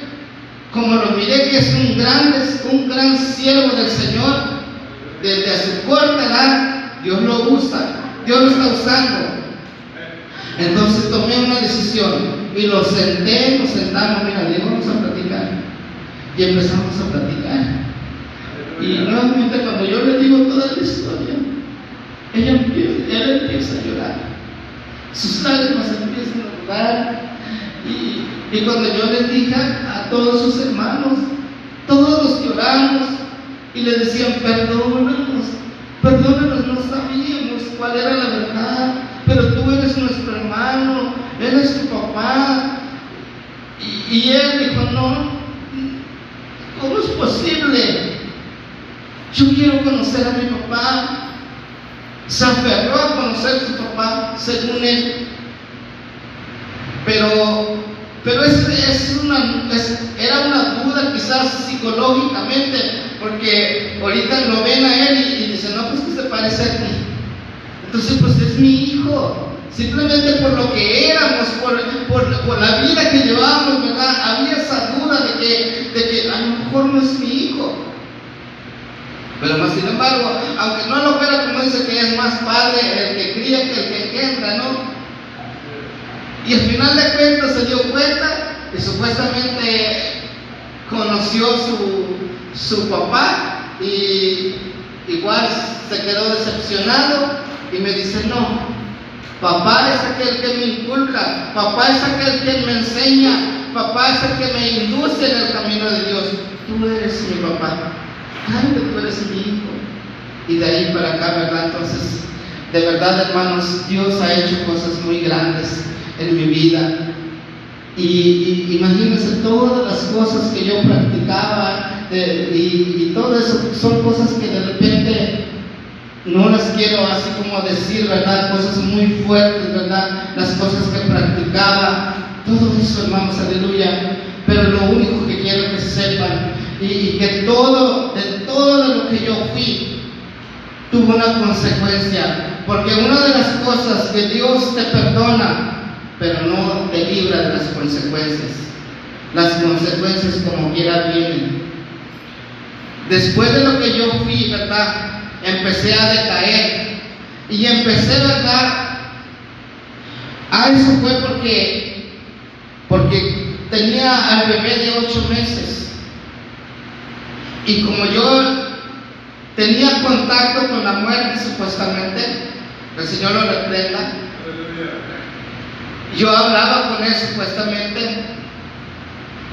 Speaker 2: como lo miré que es un gran, un gran siervo del Señor, desde a su corta edad, Dios lo usa, Dios lo está usando. Entonces tomé una decisión y lo senté, nos sentamos, mira, vamos a platicar. Y empezamos a platicar. Y nuevamente cuando yo le digo toda la historia, ella él empieza a llorar. Sus lágrimas empiezan a rodar. Y, y cuando yo le dije a todos sus hermanos, todos lloramos y le decían, perdónanos, perdónanos, no sabíamos cuál era la verdad, pero tú eres nuestro hermano, eres tu papá. Y él dijo, no, ¿cómo es posible? Yo quiero conocer a mi papá. Se aferró a conocer a su papá, según él. Pero, pero es, es una, era una duda quizás psicológicamente, porque ahorita lo ven a él y, y dicen, no, pues que se parece a ti. Entonces, pues es mi hijo. Simplemente por lo que éramos, por, por, la vida que llevábamos. Había esa duda de que, de que a lo mejor no es mi hijo. Pero más sin embargo, aunque no lo fuera como dice que es más padre el que cría que el que engendra, ¿no? Y al final de cuentas se dio cuenta que supuestamente conoció su, su papá y igual se quedó decepcionado y me dice, no, papá es aquel que me inculca, papá es aquel que me enseña, papá es el que me induce en el camino de Dios. Tú eres mi papá, claro que tú eres mi hijo. Y de ahí para acá, ¿verdad? Entonces, de verdad, hermanos, Dios ha hecho cosas muy grandes en mi vida. Y, imagínense todas las cosas que yo practicaba y, y todo eso son cosas que de repente no las quiero así como decir, ¿verdad? Cosas muy fuertes, ¿verdad? Las cosas que practicaba, todo eso, hermanos, aleluya. Pero lo único que quiero que sepan y, que todo, de todo lo que yo fui, tuvo una consecuencia. Porque una de las cosas que Dios te perdona, pero no te libra de las consecuencias. Las consecuencias como quiera vienen. Después de lo que yo fui, ¿verdad? empecé a decaer. Y empecé, ¿verdad? Ah, eso fue porque, porque tenía al bebé de ocho meses. Y como yo tenía contacto con la muerte supuestamente, el Señor lo reprenda, yo hablaba con él supuestamente,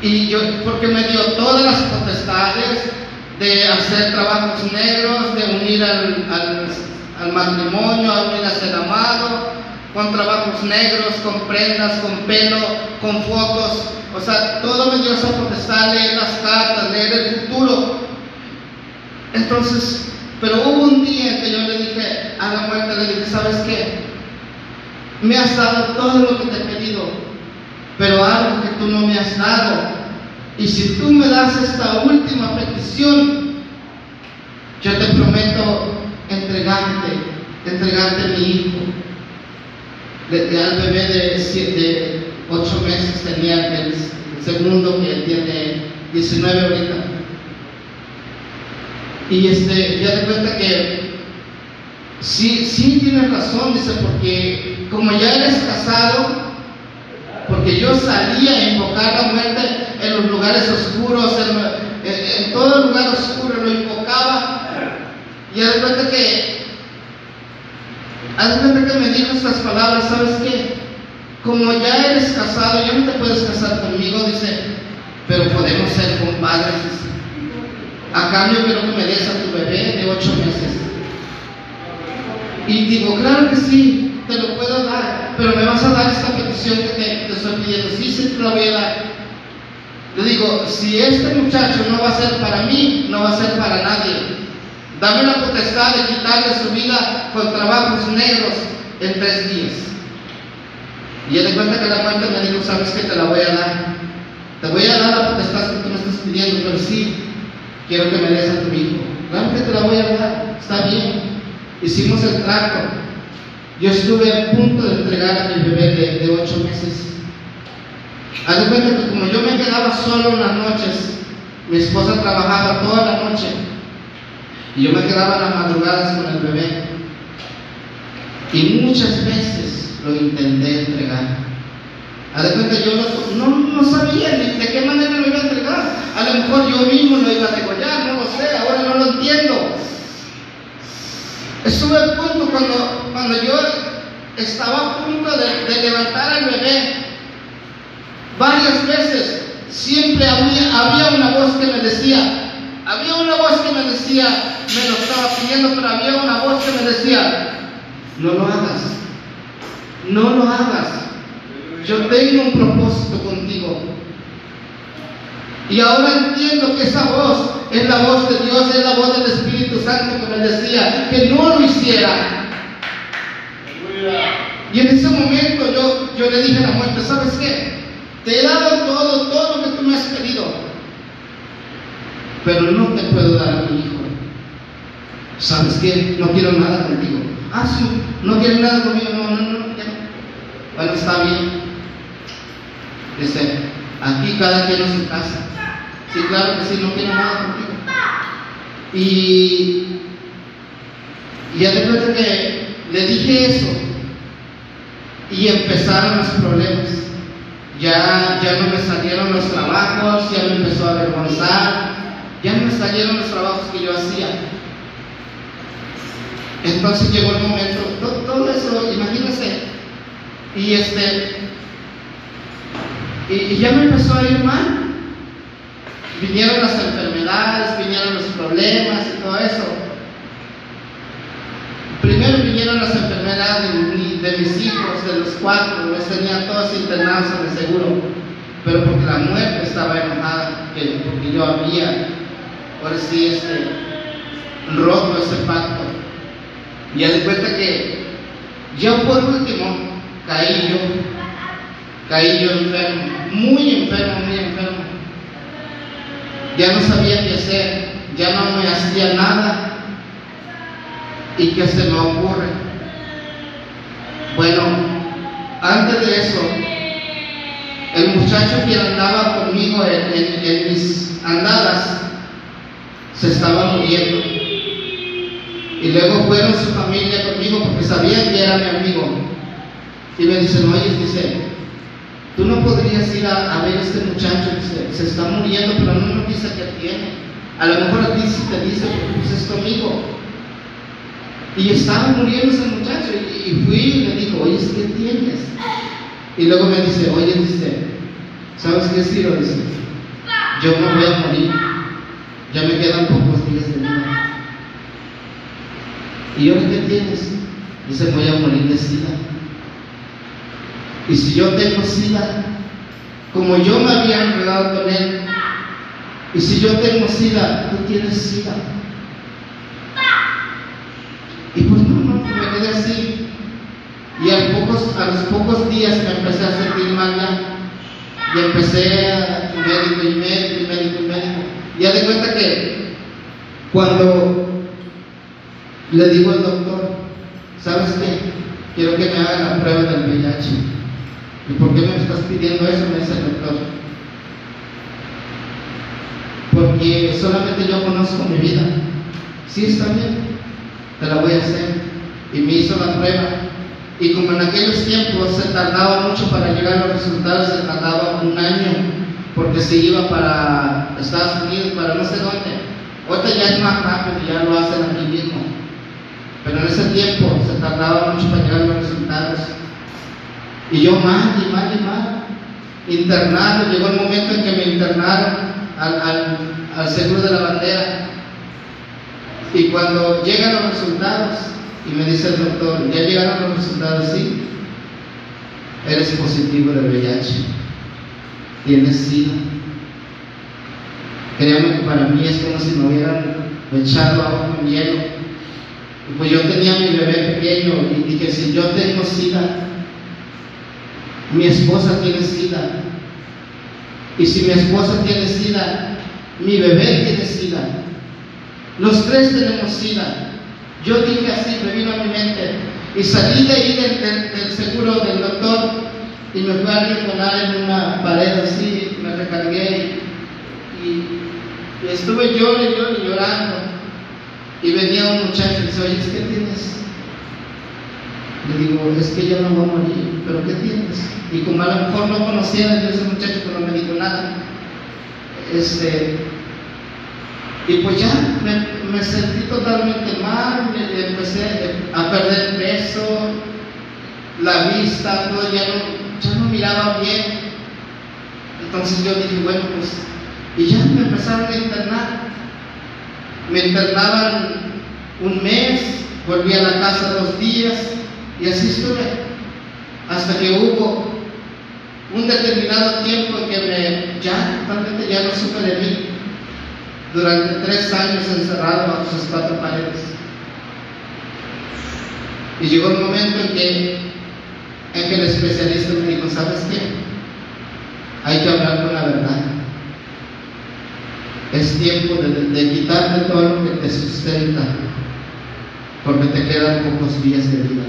Speaker 2: y yo, porque me dio todas las potestades, de hacer trabajos negros, de unir al, matrimonio, a unir a ser amado, con trabajos negros, con prendas, con pelo, con fotos. O sea, todo me dio esa potestad, leer las cartas, leer el futuro. Entonces, pero hubo un día que yo le dije a la muerte, le dije, ¿sabes qué? Me has dado todo lo que te he pedido, pero algo que tú no me has dado y si tú me das esta última petición, yo te prometo entregarte, entregarte mi hijo. De, al bebé de, siete, ocho meses tenía el, segundo que tiene 19 ahorita. Y este, ya de cuenta que sí, sí tienes razón, dice, porque como ya eres casado, porque yo salía a invocar la muerte en los lugares oscuros, en, todo lugar oscuro lo invocaba. Y de cuenta que, haz cuenta que me dijo estas palabras, ¿sabes qué? Como ya eres casado, ya no te puedes casar conmigo, dice, pero podemos ser compadres. A cambio quiero que me des a tu bebé de ocho meses. Y digo, claro que sí, te lo puedo dar, pero me vas a dar esta petición que te, estoy pidiendo. Sí, sí, te la voy a dar. Le digo, si este muchacho no va a ser para mí, no va a ser para nadie. Dame la potestad de quitarle su vida con trabajos negros en tres días. Y él cuenta que la muerte me dijo, sabes que te la voy a dar. Te voy a dar la potestad que tú me estás pidiendo, pero sí, quiero que me des a tu hijo. Claro que te la voy a dar, está bien. Hicimos el trato. Yo estuve a punto de entregar a mi bebé de, ocho meses. Haz cuenta que como yo me quedaba solo en las noches, mi esposa trabajaba toda la noche y yo me quedaba en las madrugadas con el bebé. Y muchas veces lo intenté entregar. Cuenta, yo no, no sabía ni de qué manera lo iba a entregar. A lo mejor yo mismo lo iba a degollar, no lo sé, ahora no lo entiendo. Estuve a punto cuando, cuando yo estaba a punto de, de levantar al bebé, varias veces siempre había, había una voz que me decía, había una voz que me decía, me lo estaba pidiendo, pero había una voz que me decía, no lo hagas, no lo hagas, yo tengo un propósito contigo. Y ahora entiendo que esa voz es la voz de Dios, es la voz del Espíritu Santo que me decía que no lo hiciera. Y en ese momento yo, yo le dije a la muerte, ¿sabes qué? Te he dado todo, todo lo que tú me has pedido, pero no te puedo dar a mi hijo. ¿Sabes qué? No quiero nada contigo. Ah, sí, no quiero nada conmigo, no, no, no, no. Bueno, está bien. Dice, aquí cada quien en su casa. Sí, claro que sí, no quiero nada contigo. Y, ya de cuenta que le dije eso y empezaron los problemas. Ya, ya no me salieron los trabajos, ya me empezó a avergonzar, ya no me salieron los trabajos que yo hacía. Entonces llegó el momento, todo, eso, imagínense, y este, y, ya me empezó a ir mal. Vinieron las enfermedades, vinieron los problemas y todo eso. Primero vinieron las enfermedades de, mi- de mis hijos, de los cuatro, los tenían todos internados en el seguro, pero porque la muerte estaba enojada, que, porque yo había, ahora sí, este, roto ese pacto. Y de cuenta que yo por último caí yo, caí yo enfermo, muy enfermo, muy enfermo. Ya no sabía qué hacer, ya no me hacía nada. ¿Y qué se me ocurre? Bueno, antes de eso, el muchacho que andaba conmigo en mis andadas se estaba muriendo. Y luego fueron su familia conmigo porque sabían que era mi amigo. Y me dicen, oye, dice, tú no podrías ir a, ver este muchacho, dice, se está muriendo, pero no nos dice qué tiene. A lo mejor a ti sí te dice, porque pues es tu amigo. Y estaba muriendo ese muchacho y, fui y le dijo, oye, ¿qué tienes? Y luego me dice, oye, dice, ¿sabes qué, Ciro? Dice, yo me voy a morir, ya me quedan pocos días de vida. ¿Y ahora qué tienes? Dice, voy a morir de sida. Y si yo tengo sida, como yo me había enredado con él, y si yo tengo sida, tú tienes sida. Y pues no, no, me quedé así. Y a, pocos, a los pocos días me empecé a sentir mal. Y empecé a médico y médico y ya de cuenta que cuando le digo al doctor, ¿sabes qué? Quiero que me haga la prueba del VIH. ¿Y por qué me estás pidiendo eso? Me dice el doctor. Porque solamente yo conozco mi vida. Sí, está bien, te la voy a hacer. Y me hizo la prueba. Y como en aquellos tiempos se tardaba mucho para llegar a los resultados, se tardaba un año, porque se iba para Estados Unidos, para no sé dónde. Ahorita ya es más rápido, ya lo hacen aquí mismo. Pero en ese tiempo se tardaba mucho para llegar los resultados. Y yo mal y mal y mal. Internado, llegó el momento en que me internaron al, al, al seguro de la bandera. Y cuando llegan los resultados, y me dice el doctor, ya llegaron los resultados, sí, eres positivo de VIH, tienes SIDA. Créanme que para mí es como si me hubieran echado agua con hielo. Pues yo tenía mi bebé pequeño y dije, si yo tengo SIDA, mi esposa tiene sida. Y si mi esposa tiene sida, mi bebé tiene sida. Los tres tenemos sida. Yo dije así, me vino a mi mente. Y salí de ahí del, seguro del doctor y me fui a arrinconar en una pared así, me recargué y, estuve llorando y llorando. Y venía un muchacho y dice, oye, ¿qué tienes? Le digo, es que yo no voy a morir, pero ¿qué tienes? Y como a lo mejor no conocía a ese muchacho, pero no me dijo nada. Este, y pues ya me, sentí totalmente mal, empecé a perder peso, la vista, todo, ya no, ya no miraba bien. Entonces yo dije, bueno, pues, y ya me empezaron a internar. Me internaban un mes, volví a la casa dos días y así estuve, hasta que hubo un determinado tiempo en que me, ya, realmente ya no supe de mí durante tres años encerrado bajo sus cuatro paredes. Y llegó un momento en que, en que el especialista me dijo, ¿sabes qué? Hay que hablar con la verdad. Es tiempo de, de quitarte todo lo que te sustenta, porque te quedan pocos días de vida,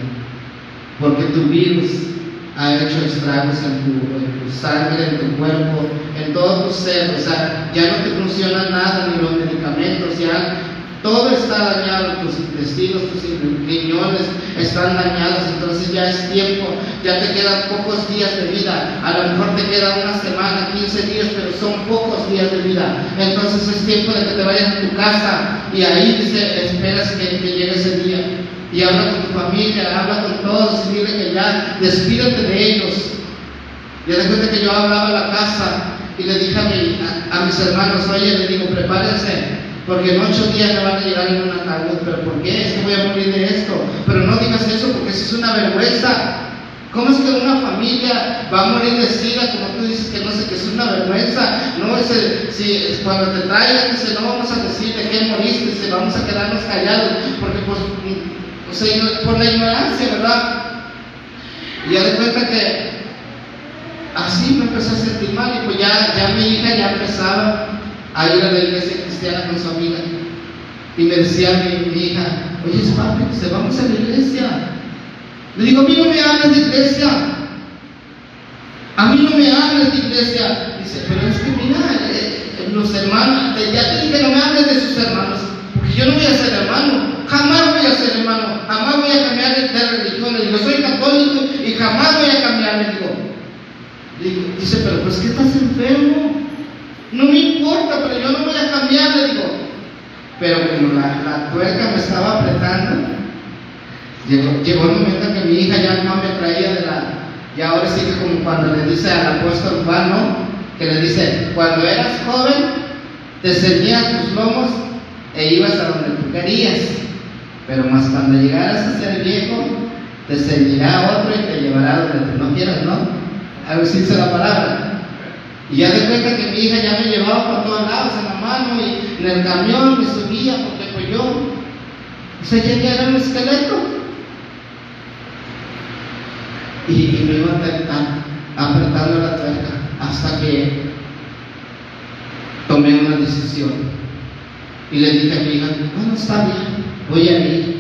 Speaker 2: porque tu virus ha hecho estragos en tu, sangre, en tu cuerpo, en todo tu ser. O sea, ya no te funciona nada, ni los medicamentos, ya todo está dañado, tus intestinos, tus riñones están dañados, entonces ya es tiempo, ya te quedan pocos días de vida, a lo mejor te queda una semana, 15 días, pero son pocos días de vida. Entonces es tiempo de que te vayas a tu casa y ahí dice, esperas que, llegue ese día y habla con tu familia, habla con todos y dile que ya despídete de ellos. Y de cuenta que yo hablaba a la casa y le dije a, a, mis hermanos, oye, le digo, prepárense, porque en ocho días me van a llegar en una ataúd, pero ¿por qué? Es que voy a morir de esto. Pero no digas eso porque eso es una vergüenza. ¿Cómo es que una familia va a morir de sida, como tú dices que no sé, que es una vergüenza? No, es si cuando te traigan, dice, no vamos a decir de qué moriste, vamos a quedarnos callados, porque pues o sea, por la ignorancia, ¿verdad? Y ya de cuenta que así me empecé a sentir mal y pues ya, ya mi hija ya empezaba a ir a la iglesia cristiana con su amiga. Y me decía mi, hija, oye papi, se vamos a la iglesia. Le digo, a mí no me hables de iglesia. A mí no me hables de iglesia. Dice, pero es que mira, eh, los hermanos, ya te dije, no me hables de sus hermanos, porque yo no voy a ser hermano. Jamás voy a ser hermano, jamás voy a cambiar de religión. Le digo, soy católico y jamás voy a cambiar. Le digo, dice, pero pues que estás enfermo. No me importa, pero yo no voy a cambiar. Le digo, pero como la, la tuerca me estaba apretando, llegó, llegó el momento en que mi hija ya no me traía de la. Y ahora sí que como cuando le dice al apóstol Juan, ¿no? Que le dice, cuando eras joven, te ceñías tus lomos e ibas a donde tú querías. Pero más cuando llegaras a ser viejo, te seguirá otro y te llevará donde tú no quieras, ¿no? A ver dice la palabra. Y ya de cuenta que mi hija ya me llevaba por todos lados en la mano y en el camión me subía porque pues yo, o sea, ya era un esqueleto. Y, me iba apretando la tuerca hasta que tomé una decisión. Y le dije a mi hija, bueno, está bien, voy a ir.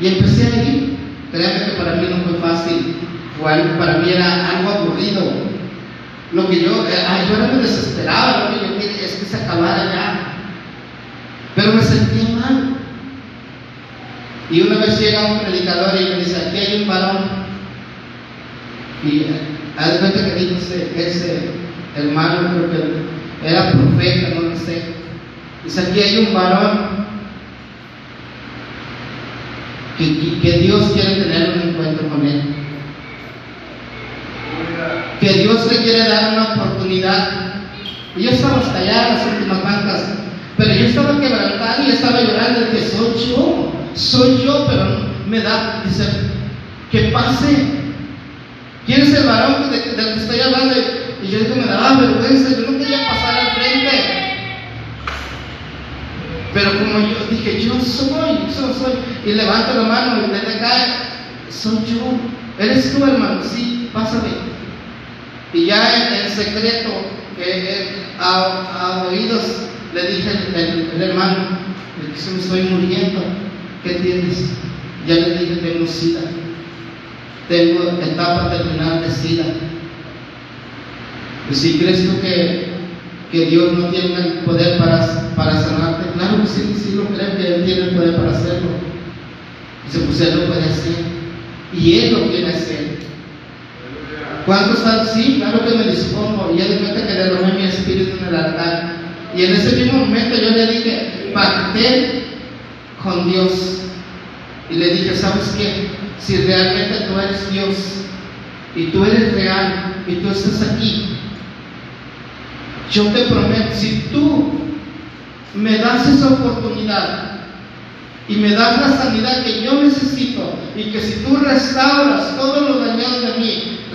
Speaker 2: Y empecé a ir. Créanme que para mí no fue fácil, para mí era algo aburrido. Lo que yo, eh, yo era muy desesperado, lo que yo quería es que se acabara ya. Pero me sentía mal. Y una vez llega un predicador y me dice, aquí hay un varón. Y al cuenta que dijo ese, hermano, creo que era profeta, no lo sé. Dice, aquí hay un varón que, Dios quiere tener un encuentro con Él. Que Dios le quiere dar una oportunidad. Y yo estaba hasta allá en las últimas bancas, pero yo estaba quebrantado y estaba llorando. Dije, soy yo, soy yo, pero me da, dice, que pase. ¿Quién es el varón del que estoy hablando? Y yo digo, me daba vergüenza, yo no quería pasar al frente. Pero como yo dije, yo soy, yo soy, y levanto la mano y desde acá, soy yo. ¿Eres tú, hermano? Sí, pásame. Y ya en, en secreto, eh, a, oídos, le dije el, hermano, me estoy muriendo. ¿Qué tienes? Ya le dije, tengo sida. Tengo etapa terminal de sida. Pues si crees tú que, que Dios no tiene el poder para, para sanarte, claro que sí, sí lo creo que Él tiene el poder para hacerlo. Dice, pues Él lo puede hacer. Y Él lo quiere hacer. ¿Cuántos están? Sí, claro que me dispongo. Y Él cuenta que robé mi espíritu en el altar. Y en ese mismo momento yo le dije, pacté con Dios. Y le dije, ¿sabes qué? Si realmente tú eres Dios y tú eres real y tú estás aquí, yo te prometo, si tú me das esa oportunidad y me das la sanidad que yo necesito y que si tú restauras todo lo dañado de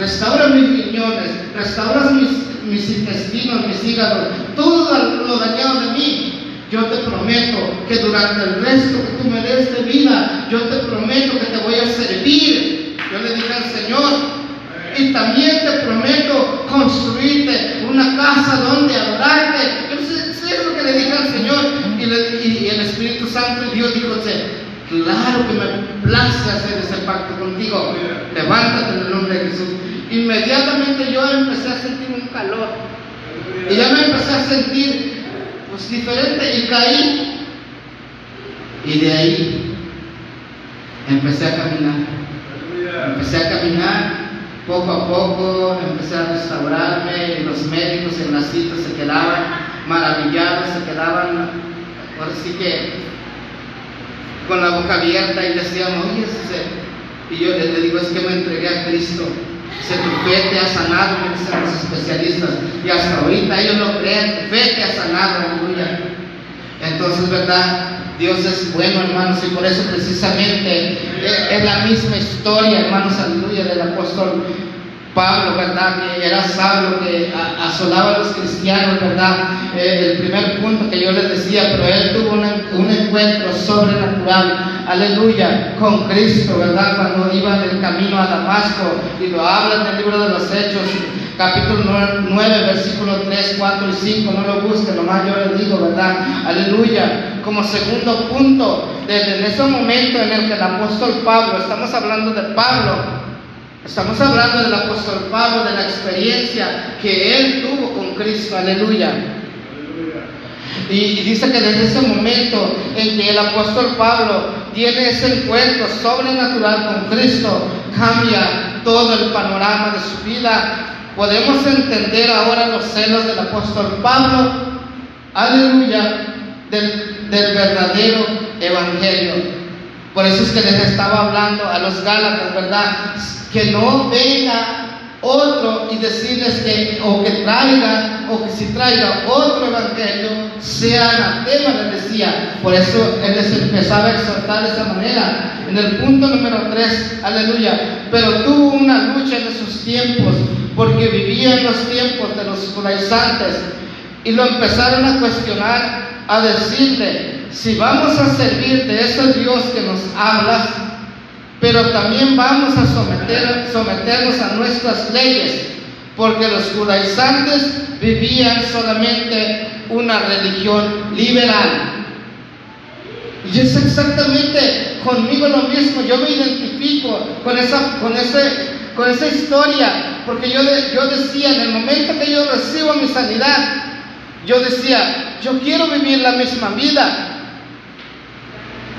Speaker 2: mí, restauras mis riñones, restauras mis, intestinos, mis hígados, todo lo dañado de mí, yo te prometo que durante el resto que tú me des de vida, yo te prometo que te voy a servir. Yo le dije al Señor, y también te prometo construirte una casa donde adorarte. Yo sé, lo que le dije al Señor. Y, el Espíritu Santo y Dios dijo, claro que me place hacer ese pacto contigo. Levántate en el nombre de Jesús. Inmediatamente yo empecé a sentir un calor. Y ya me empecé a sentir pues diferente y caí. Y de ahí empecé a caminar. Empecé a caminar poco a poco, empecé a restaurarme. Los médicos en las citas se quedaban maravillados, se quedaban, ahora sí que con la boca abierta y decían, oye, y yo le digo, es que me entregué a Cristo. Se tu fe te ha sanado, me dicen los especialistas. Y hasta ahorita ellos lo creen, tu fe te ha sanado, aleluya. Entonces, ¿verdad? Dios es bueno, hermanos, y por eso precisamente es la misma historia, hermanos, aleluya, del apóstol Pablo, ¿verdad? Que era Saulo, que asolaba a los cristianos, ¿verdad? Eh, el primer punto que yo les decía, pero él tuvo un, encuentro sobrenatural, aleluya, con Cristo, ¿verdad? Cuando iba del camino a Damasco, y lo habla en el libro de los Hechos, capítulo 9, versículos 3, 4 y 5, no lo busquen, nomás yo les digo, ¿verdad? Aleluya. Como segundo punto, desde ese momento en el que el apóstol Pablo, estamos hablando de Pablo, Estamos hablando del apóstol Pablo, de la experiencia que él tuvo con Cristo, aleluya. Y, dice que desde ese momento en que el apóstol Pablo tiene ese encuentro sobrenatural con Cristo, cambia todo el panorama de su vida. Podemos entender ahora los celos del apóstol Pablo, aleluya, del, del verdadero evangelio. Por eso es que les estaba hablando a los Gálatas, ¿verdad? Que no venga otro y decirles que, o que traiga, o que si traiga otro evangelio, sea anatema, les decía. Por eso él les empezaba a exhortar de esa manera. En el punto número 3, aleluya. Pero tuvo una lucha en esos tiempos, porque vivía en los tiempos de los judaizantes, y lo empezaron a cuestionar, a decirle, si vamos a servir de ese Dios que nos habla, pero también vamos a someter, someternos a nuestras leyes, porque los judaizantes vivían solamente una religión liberal. Y es exactamente conmigo lo mismo, yo me identifico con esa, con ese, con esa historia, porque yo, yo decía, en el momento que yo recibo mi sanidad, yo decía, yo quiero vivir la misma vida,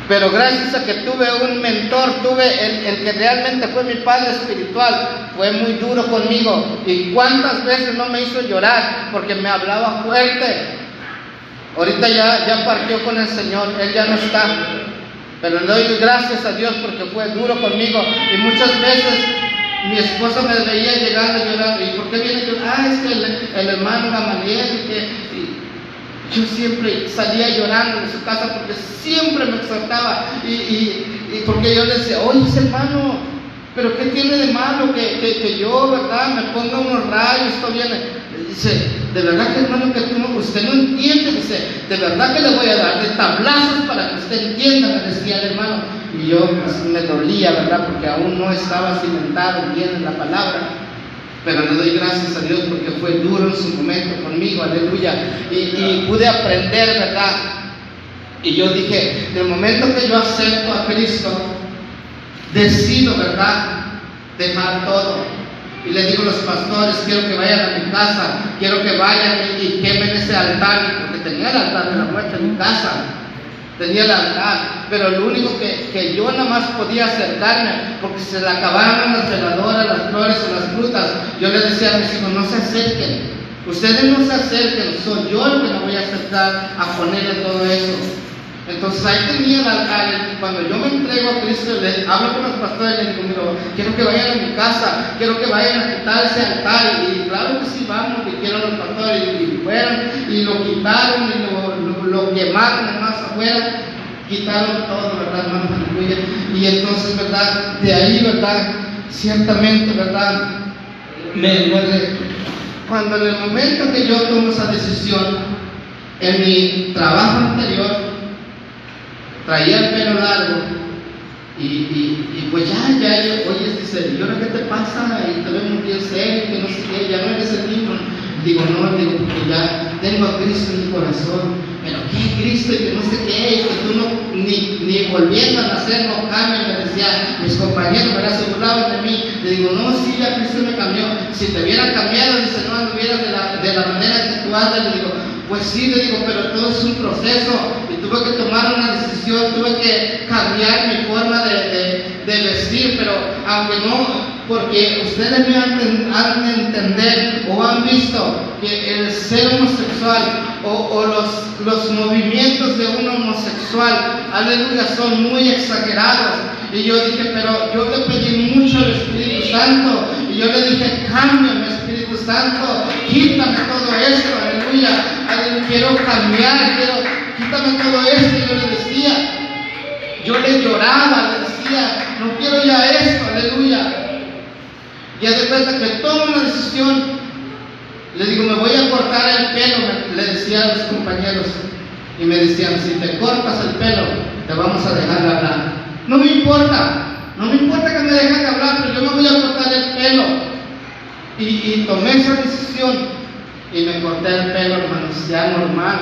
Speaker 2: pero gracias a que tuve un mentor, tuve el, que realmente fue mi padre espiritual, fue muy duro conmigo. Y cuántas veces no me hizo llorar porque me hablaba fuerte. Ahorita ya, ya partió con el Señor, Él ya no está. Pero le doy gracias a Dios porque fue duro conmigo. Y muchas veces mi esposa me veía llegando llorando. ¿Y por qué viene? Ah, es que el, hermano Gamaliel, que, yo siempre salía llorando de su casa porque siempre me exhortaba y, porque yo le decía, oye hermano, pero ¿qué tiene de malo que, yo, verdad, me ponga unos rayos, esto viene? Dice, de verdad que hermano que tú usted no entiende, dice, de verdad que le voy a dar de tablazos para que usted entienda, me decía el hermano. Y yo pues, me dolía, ¿verdad? Porque aún no estaba cimentado bien en la palabra. Pero le doy gracias a Dios porque fue duro en su momento conmigo, aleluya. Y, y pude aprender, ¿verdad? Y yo dije, del momento que yo acepto a Cristo, decido, ¿verdad? Dejar todo. Y le digo a los pastores, quiero que vayan a mi casa, quiero que vayan y, y quemen ese altar, porque tenía el altar de la muerte en mi casa, tenía el altar, pero lo único que, que yo nada más podía acercarme, porque se le acabaron las veladoras, las flores o las frutas, yo le decía a mis hijos, no se acerquen, ustedes no se acerquen, soy yo el que me voy a acercar a ponerle todo eso. Entonces ahí tenía altar. Cuando yo me entrego a Cristo, hablo con los pastores y les digo, quiero que vayan a mi casa, quiero que vayan a quitar ese altar. Y claro que sí, vamos, que quiero los pastores. Y fueron y lo quitaron y lo, lo, lo quemaron más afuera. Quitaron todo, ¿verdad. Y entonces, ¿verdad? De ahí, ¿verdad? Ciertamente, ¿verdad? Me, me, cuando en el momento que yo tomo esa decisión, en mi trabajo anterior, traía el pelo largo y, y, y pues ya, ya, oye, dice, ¿y ahora qué te pasa? Y te veo muy serio, que no sé qué, ya no eres el mismo. Digo, no, digo, porque ya tengo a Cristo en mi corazón. Pero qué Cristo y que no sé qué, y que tú no, ni, ni volviendo a nacer no cambian, me decía, mis compañeros, me se burlaban de mí. Le digo, no, sí, ya Cristo me cambió. Si te hubiera cambiado, dice, no anduvieras de la, de la manera que tú andas, le digo, pues sí, le digo, pero todo es un proceso y tuve que tomar una decisión, tuve que cambiar mi forma de, de, vestir, pero aunque no, porque ustedes me han, han de entender o han visto que el ser homosexual o, o los, los movimientos de un homosexual, aleluya, son muy exagerados. Y yo dije, pero yo le pedí mucho al Espíritu Santo y yo le dije, cámbiame Espíritu Santo, quítame todo esto, aleluya, quiero cambiar, quiero, quítame todo esto, yo le decía, yo le lloraba, le decía, no quiero ya esto, aleluya. Y de cuenta que tomo una decisión, le digo, me voy a cortar el pelo, le decía a los compañeros, y me decían, si te cortas el pelo, te vamos a dejar de hablar. No me importa, no me importa que me dejen de hablar, pero yo me voy a cortar el pelo. Y, tomé esa decisión y me corté el pelo, hermanos, ya normal.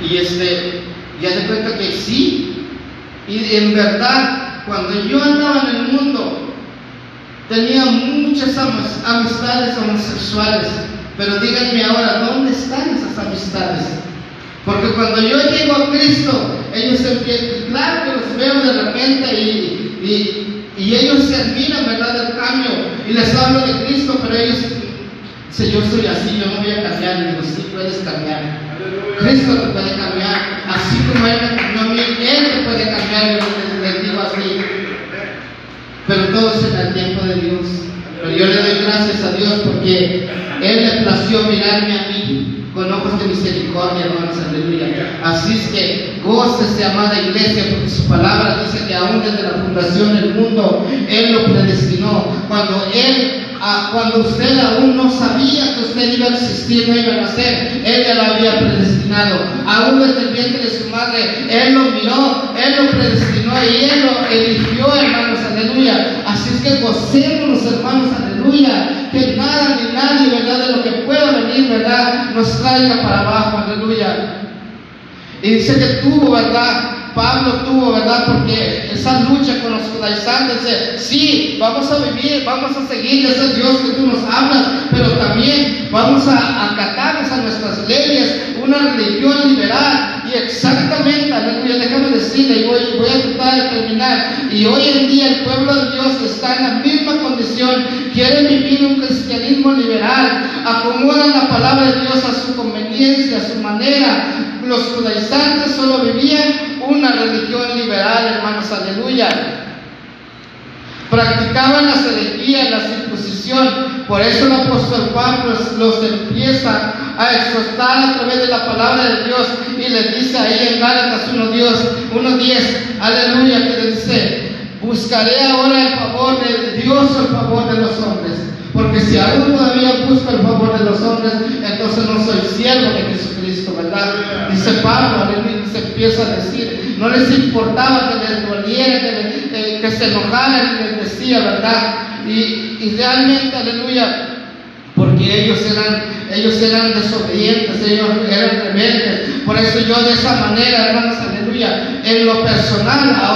Speaker 2: Y este, ya de cuenta que sí. Y en verdad, cuando yo andaba en el mundo, tenía muchas amistades homosexuales. Pero díganme ahora, ¿dónde están esas amistades? Porque cuando yo llego a Cristo, ellos empiezan, claro que los veo de repente y, y, y ellos se admiran, ¿verdad?, del cambio. Y les hablo de Cristo, pero ellos si yo soy así, yo no voy a cambiar. Digo, sí puedes cambiar. Cristo te puede cambiar. Así como Él me cambió a mí, Él te puede cambiar. Yo les digo así. Pero todo es en el tiempo de Dios. Pero yo le doy gracias a Dios porque Él le plació mirarme a mí con ojos de misericordia, hermanos, aleluya. Así es que gócese, amada iglesia, porque su palabra dice que aún desde la fundación del mundo, Él lo predestinó. Cuando Él Ah, cuando usted aún no sabía que usted iba a existir, no iba a nacer, Él ya lo había predestinado. Aún desde el vientre de su madre, Él lo miró, Él lo predestinó y Él lo eligió, hermanos, aleluya. Así es que gocémonos, hermanos, aleluya. Que nada ni nadie, ¿verdad? De lo que pueda venir, ¿verdad? Nos traiga para abajo, aleluya. Y dice que tuvo, ¿verdad? Pablo tuvo, ¿verdad? Porque esa lucha con los judaizantes, sí, vamos a vivir, vamos a seguir ese Dios que tú nos hablas, pero también vamos a acatarnos a nuestras leyes, una religión liberal. Y exactamente, aleluya, déjame decirle, y voy, voy a tratar de terminar. Y hoy en día el pueblo de Dios está en la misma condición, quieren vivir un cristianismo liberal, acomodan la palabra de Dios a su conveniencia, a su manera. Los judaizantes solo vivían una religión liberal, hermanos, aleluya. Practicaban la herejía, la circuncisión. Por eso el apóstol Pablo los empieza a exhortar a través de la palabra de Dios y les dice ahí en Gálatas 1.10, 1.10, aleluya, que les dice, buscaré ahora el favor de Dios o el favor de los hombres. Porque si aún todavía busco el favor de los hombres, entonces no soy siervo de Jesucristo, ¿verdad? Dice Pablo, aleluya, se empieza a decir, no les importaba que les doliera, que, le- eh, que se enojaran, y les decía, ¿verdad? Y, y realmente, aleluya, porque ellos eran, ellos eran desobedientes, ellos eran rebeldes. Por eso yo de esa manera, hermanos, aleluya, en lo personal, ahora